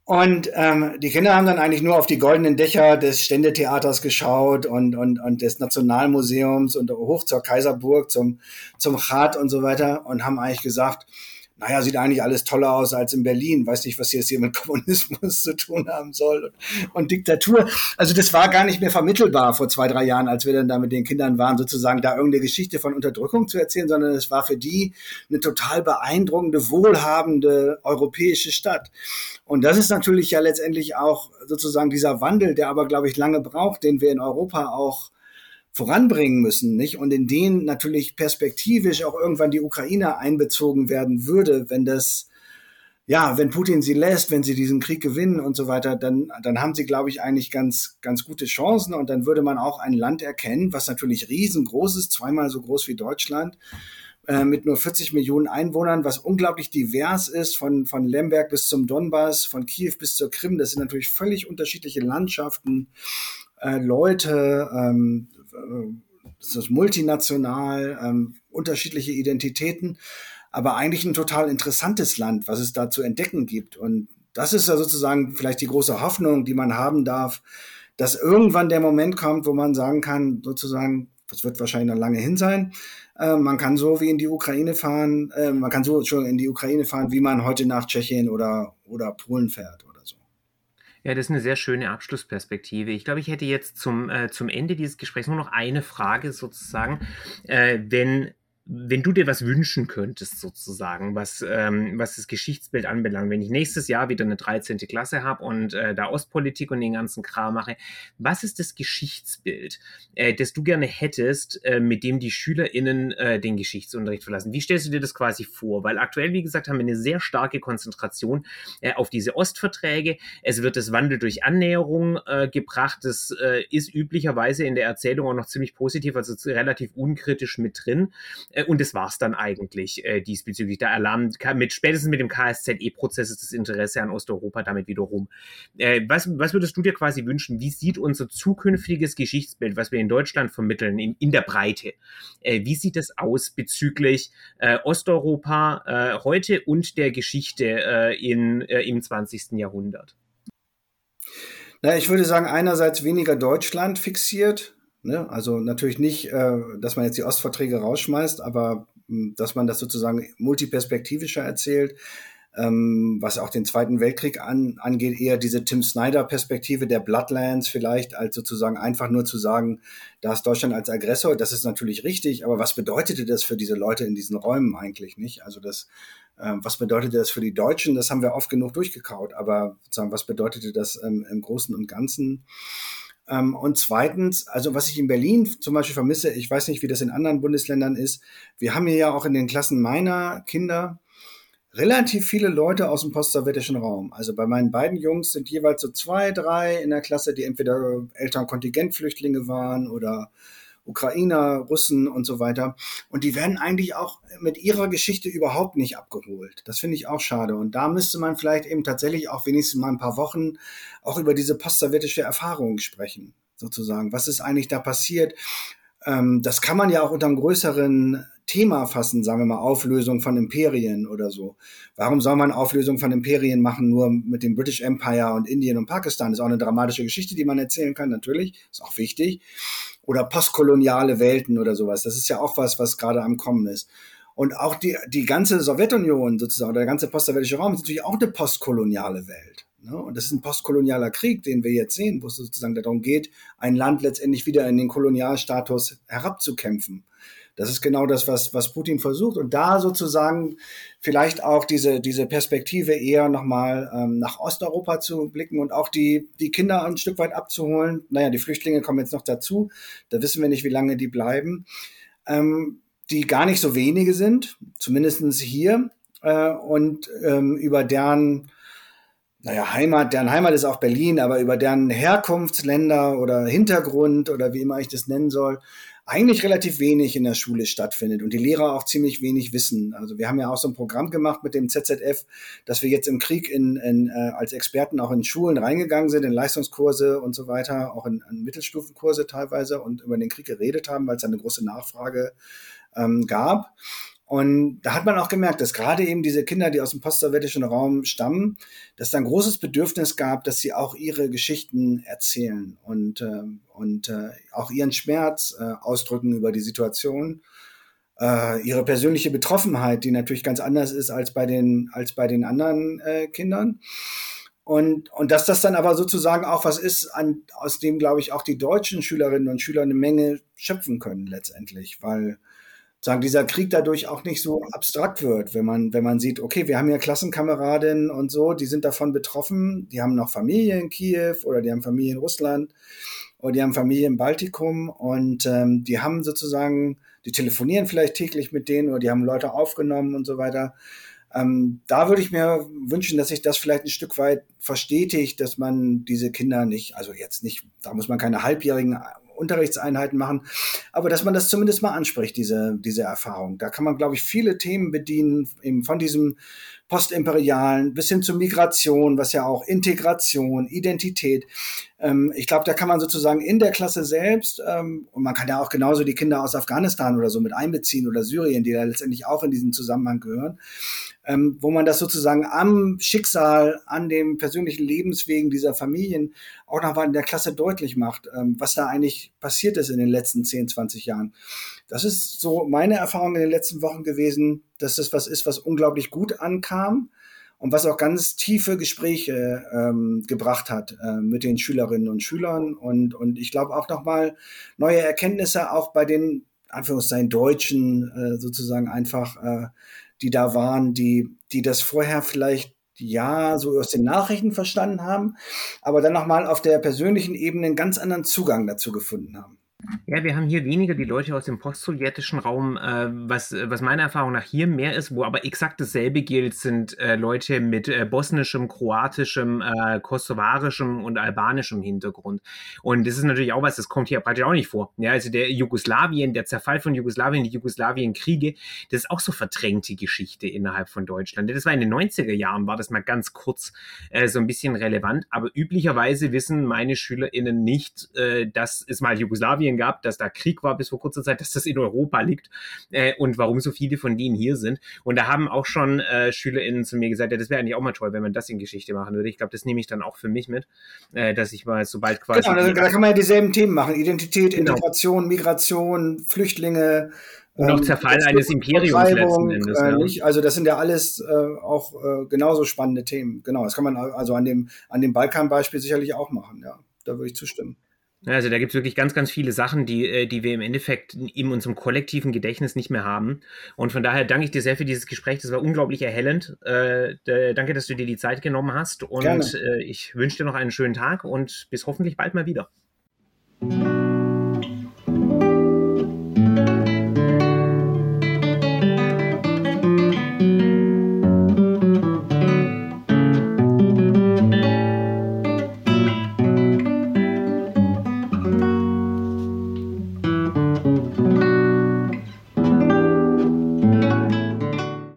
Speaker 2: Und ähm, die Kinder haben dann eigentlich nur auf die goldenen Dächer des Ständetheaters geschaut und, und, und des Nationalmuseums und hoch zur Kaiserburg, zum, zum Chat und so weiter und haben eigentlich gesagt, naja, sieht eigentlich alles toller aus als in Berlin. Weiß nicht, was jetzt hier mit Kommunismus zu tun haben soll und, und, Diktatur. Also das war gar nicht mehr vermittelbar vor zwei, drei Jahren, als wir dann da mit den Kindern waren, sozusagen da irgendeine Geschichte von Unterdrückung zu erzählen, sondern es war für die eine total beeindruckende, wohlhabende europäische Stadt. Und das ist natürlich ja letztendlich auch sozusagen dieser Wandel, der aber, glaube ich, lange braucht, den wir in Europa auch voranbringen müssen, nicht? Und in denen natürlich perspektivisch auch irgendwann die Ukraine einbezogen werden würde, wenn das, ja, wenn Putin sie lässt, wenn sie diesen Krieg gewinnen und so weiter, dann, dann haben sie, glaube ich, eigentlich ganz, ganz gute Chancen und dann würde man auch ein Land erkennen, was natürlich riesengroß ist, zweimal so groß wie Deutschland, äh, mit nur 40 Millionen Einwohnern, was unglaublich divers ist, von, von Lemberg bis zum Donbass, von Kiew bis zur Krim. Das sind natürlich völlig unterschiedliche Landschaften, äh, Leute, ähm, das ist multinational, ähm, unterschiedliche Identitäten, aber eigentlich ein total interessantes Land, was es da zu entdecken gibt. Und das ist ja sozusagen vielleicht die große Hoffnung, die man haben darf, dass irgendwann der Moment kommt, wo man sagen kann, sozusagen, das wird wahrscheinlich noch lange hin sein, äh, man kann so wie in die Ukraine fahren, äh, man kann so schon in die Ukraine fahren, wie man heute nach Tschechien oder, oder Polen fährt.
Speaker 1: Ja, das ist eine sehr schöne Abschlussperspektive. Ich glaube, ich hätte jetzt zum, äh, zum Ende dieses Gesprächs nur noch eine Frage sozusagen. Äh, wenn wenn du dir was wünschen könntest, sozusagen, was, ähm, was das Geschichtsbild anbelangt, wenn ich nächstes Jahr wieder eine 13. Klasse habe und äh, da Ostpolitik und den ganzen Kram mache, was ist das Geschichtsbild, äh, das du gerne hättest, äh, mit dem die SchülerInnen äh, den Geschichtsunterricht verlassen? Wie stellst du dir das quasi vor? Weil aktuell, wie gesagt, haben wir eine sehr starke Konzentration äh, auf diese Ostverträge. Es wird das Wandel durch Annäherung äh, gebracht. Das äh, ist üblicherweise in der Erzählung auch noch ziemlich positiv, also relativ unkritisch mit drin. Äh, und das war es dann eigentlich äh, diesbezüglich. Der Alarm mit spätestens mit dem KSZE-Prozess ist das Interesse an Osteuropa damit wiederum. Äh, was, was würdest du dir quasi wünschen? Wie sieht unser zukünftiges Geschichtsbild, was wir in Deutschland vermitteln, in, in der Breite? Äh, wie sieht es aus bezüglich äh, Osteuropa heute und der Geschichte in, im 20. Jahrhundert?
Speaker 2: Na, ich würde sagen, einerseits weniger Deutschland fixiert, Ne? Also natürlich nicht, äh, dass man jetzt die Ostverträge rausschmeißt, aber hm, dass man das sozusagen multiperspektivischer erzählt, ähm, was auch den Zweiten Weltkrieg an, angeht, eher diese Tim Snyder-Perspektive der Bloodlands vielleicht, als sozusagen einfach nur zu sagen, da ist Deutschland als Aggressor, das ist natürlich richtig, aber was bedeutete das für diese Leute in diesen Räumen eigentlich nicht? Also das, äh, was bedeutete das für die Deutschen? Das haben wir oft genug durchgekaut, aber sozusagen, was bedeutete das ähm, im Großen und Ganzen? Ähm, und zweitens, also was ich in Berlin zum Beispiel vermisse, ich weiß nicht, wie das in anderen Bundesländern ist. Wir haben hier ja auch in den Klassen meiner Kinder relativ viele Leute aus dem postsowjetischen Raum. Also bei meinen beiden Jungs sind jeweils so zwei, drei in der Klasse, die entweder Eltern Kontingentflüchtlinge waren oder Ukrainer, Russen und so weiter. Und die werden eigentlich auch mit ihrer Geschichte überhaupt nicht abgeholt. Das finde ich auch schade. Und da müsste man vielleicht eben tatsächlich auch wenigstens mal ein paar Wochen auch über diese postsowjetische Erfahrung sprechen, sozusagen. Was ist eigentlich da passiert? Ähm, das kann man ja auch unter einem größeren Thema fassen, sagen wir mal Auflösung von Imperien oder so. Warum soll man Auflösung von Imperien machen nur mit dem British Empire und Indien und Pakistan? Das ist auch eine dramatische Geschichte, die man erzählen kann, natürlich, ist auch wichtig. Oder postkoloniale Welten oder sowas. Das ist ja auch was, was gerade am Kommen ist. Und auch die, die ganze Sowjetunion sozusagen, der ganze postsowjetische Raum ist natürlich auch eine postkoloniale Welt. Ne? Und das ist ein postkolonialer Krieg, den wir jetzt sehen, wo es sozusagen darum geht, ein Land letztendlich wieder in den Kolonialstatus herabzukämpfen. Das ist genau das, was, was Putin versucht. Und da sozusagen vielleicht auch diese, diese Perspektive eher nochmal ähm, nach Osteuropa zu blicken und auch die, die Kinder ein Stück weit abzuholen. Naja, die Flüchtlinge kommen jetzt noch dazu. Da wissen wir nicht, wie lange die bleiben. Ähm, die gar nicht so wenige sind, zumindestens hier, äh, und ähm, über deren naja, Heimat, deren Heimat ist auch Berlin, aber über deren Herkunftsländer oder Hintergrund oder wie immer ich das nennen soll, eigentlich relativ wenig in der Schule stattfindet und die Lehrer auch ziemlich wenig wissen. Also wir haben ja auch so ein Programm gemacht mit dem ZZF, dass wir jetzt im Krieg in, in, äh, als Experten auch in Schulen reingegangen sind, in Leistungskurse und so weiter, auch in, in Mittelstufenkurse teilweise und über den Krieg geredet haben, weil es eine große Nachfrage ähm, gab. Und da hat man auch gemerkt, dass gerade eben diese Kinder, die aus dem postsowjetischen Raum stammen, dass da ein großes Bedürfnis gab, dass sie auch ihre Geschichten erzählen und, äh, und äh, auch ihren Schmerz äh, ausdrücken über die Situation, äh, ihre persönliche Betroffenheit, die natürlich ganz anders ist als bei den, als bei den anderen äh, Kindern. Und, und dass das dann aber sozusagen auch was ist, an, aus dem, glaube ich, auch die deutschen Schülerinnen und Schüler eine Menge schöpfen können letztendlich, weil sagen, dieser Krieg dadurch auch nicht so abstrakt wird, wenn man, wenn man sieht, okay, wir haben ja Klassenkameradinnen und so, die sind davon betroffen, die haben noch Familie in Kiew oder die haben Familie in Russland oder die haben Familie im Baltikum und ähm, die haben sozusagen, die telefonieren vielleicht täglich mit denen oder die haben Leute aufgenommen und so weiter. Ähm, da würde ich mir wünschen, dass sich das vielleicht ein Stück weit verstetigt, dass man diese Kinder nicht, also jetzt nicht, da muss man keine halbjährigen Unterrichtseinheiten machen, aber dass man das zumindest mal anspricht, diese, diese Erfahrung. Da kann man, glaube ich, viele Themen bedienen, eben von diesem Postimperialen bis hin zur Migration, was ja auch Integration, Identität. Ähm, ich glaube, da kann man sozusagen in der Klasse selbst, ähm, und man kann ja auch genauso die Kinder aus Afghanistan oder so mit einbeziehen oder Syrien, die da letztendlich auch in diesen Zusammenhang gehören, ähm, wo man das sozusagen am Schicksal, an dem persönlichen Lebenswegen dieser Familien auch nochmal in der Klasse deutlich macht, ähm, was da eigentlich passiert ist in den letzten 10, 20 Jahren. Das ist so meine Erfahrung in den letzten Wochen gewesen, dass das was ist, was unglaublich gut ankam und was auch ganz tiefe Gespräche ähm, gebracht hat äh, mit den Schülerinnen und Schülern und, und ich glaube auch nochmal neue Erkenntnisse auch bei den Anführungszeichen Deutschen äh, sozusagen einfach äh, die da waren, die, die das vorher vielleicht ja so aus den Nachrichten verstanden haben, aber dann nochmal auf der persönlichen Ebene einen ganz anderen Zugang dazu gefunden haben.
Speaker 1: Ja, wir haben hier weniger die Leute aus dem postsowjetischen Raum, äh, was, was meiner Erfahrung nach hier mehr ist, wo aber exakt dasselbe gilt, sind äh, Leute mit äh, bosnischem, kroatischem, äh, kosovarischem und albanischem Hintergrund. Und das ist natürlich auch was, das kommt hier praktisch auch nicht vor. Ja, also der Jugoslawien, der Zerfall von Jugoslawien, die Jugoslawienkriege, das ist auch so verdrängte Geschichte innerhalb von Deutschland. Das war in den 90er Jahren, war das mal ganz kurz äh, so ein bisschen relevant, aber üblicherweise wissen meine SchülerInnen nicht, äh, dass es mal Jugoslawien Medien gab, dass da Krieg war bis vor kurzer Zeit, dass das in Europa liegt äh, und warum so viele von denen hier sind. Und da haben auch schon äh, SchülerInnen zu mir gesagt, ja, das wäre eigentlich auch mal toll, wenn man das in Geschichte machen würde. Ich glaube, das nehme ich dann auch für mich mit, äh, dass ich mal sobald quasi.
Speaker 2: Genau, da, da kann man ja dieselben Themen machen. Identität, genau. Integration, Migration, Flüchtlinge.
Speaker 1: Und auch ähm, Zerfall ähm, eines Imperiums letzten Endes.
Speaker 2: Äh, ja. Also das sind ja alles äh, auch äh, genauso spannende Themen. Genau, das kann man also an dem, an dem Balkan-Beispiel sicherlich auch machen, ja. Da würde ich zustimmen.
Speaker 1: Also da gibt es wirklich ganz, ganz viele Sachen, die, äh, die wir im Endeffekt in unserem kollektiven Gedächtnis nicht mehr haben. Und von daher danke ich dir sehr für dieses Gespräch. Das war unglaublich erhellend. Äh, danke, dass du dir die Zeit genommen hast. Und äh, ich wünsche dir noch einen schönen Tag und bis hoffentlich bald mal wieder.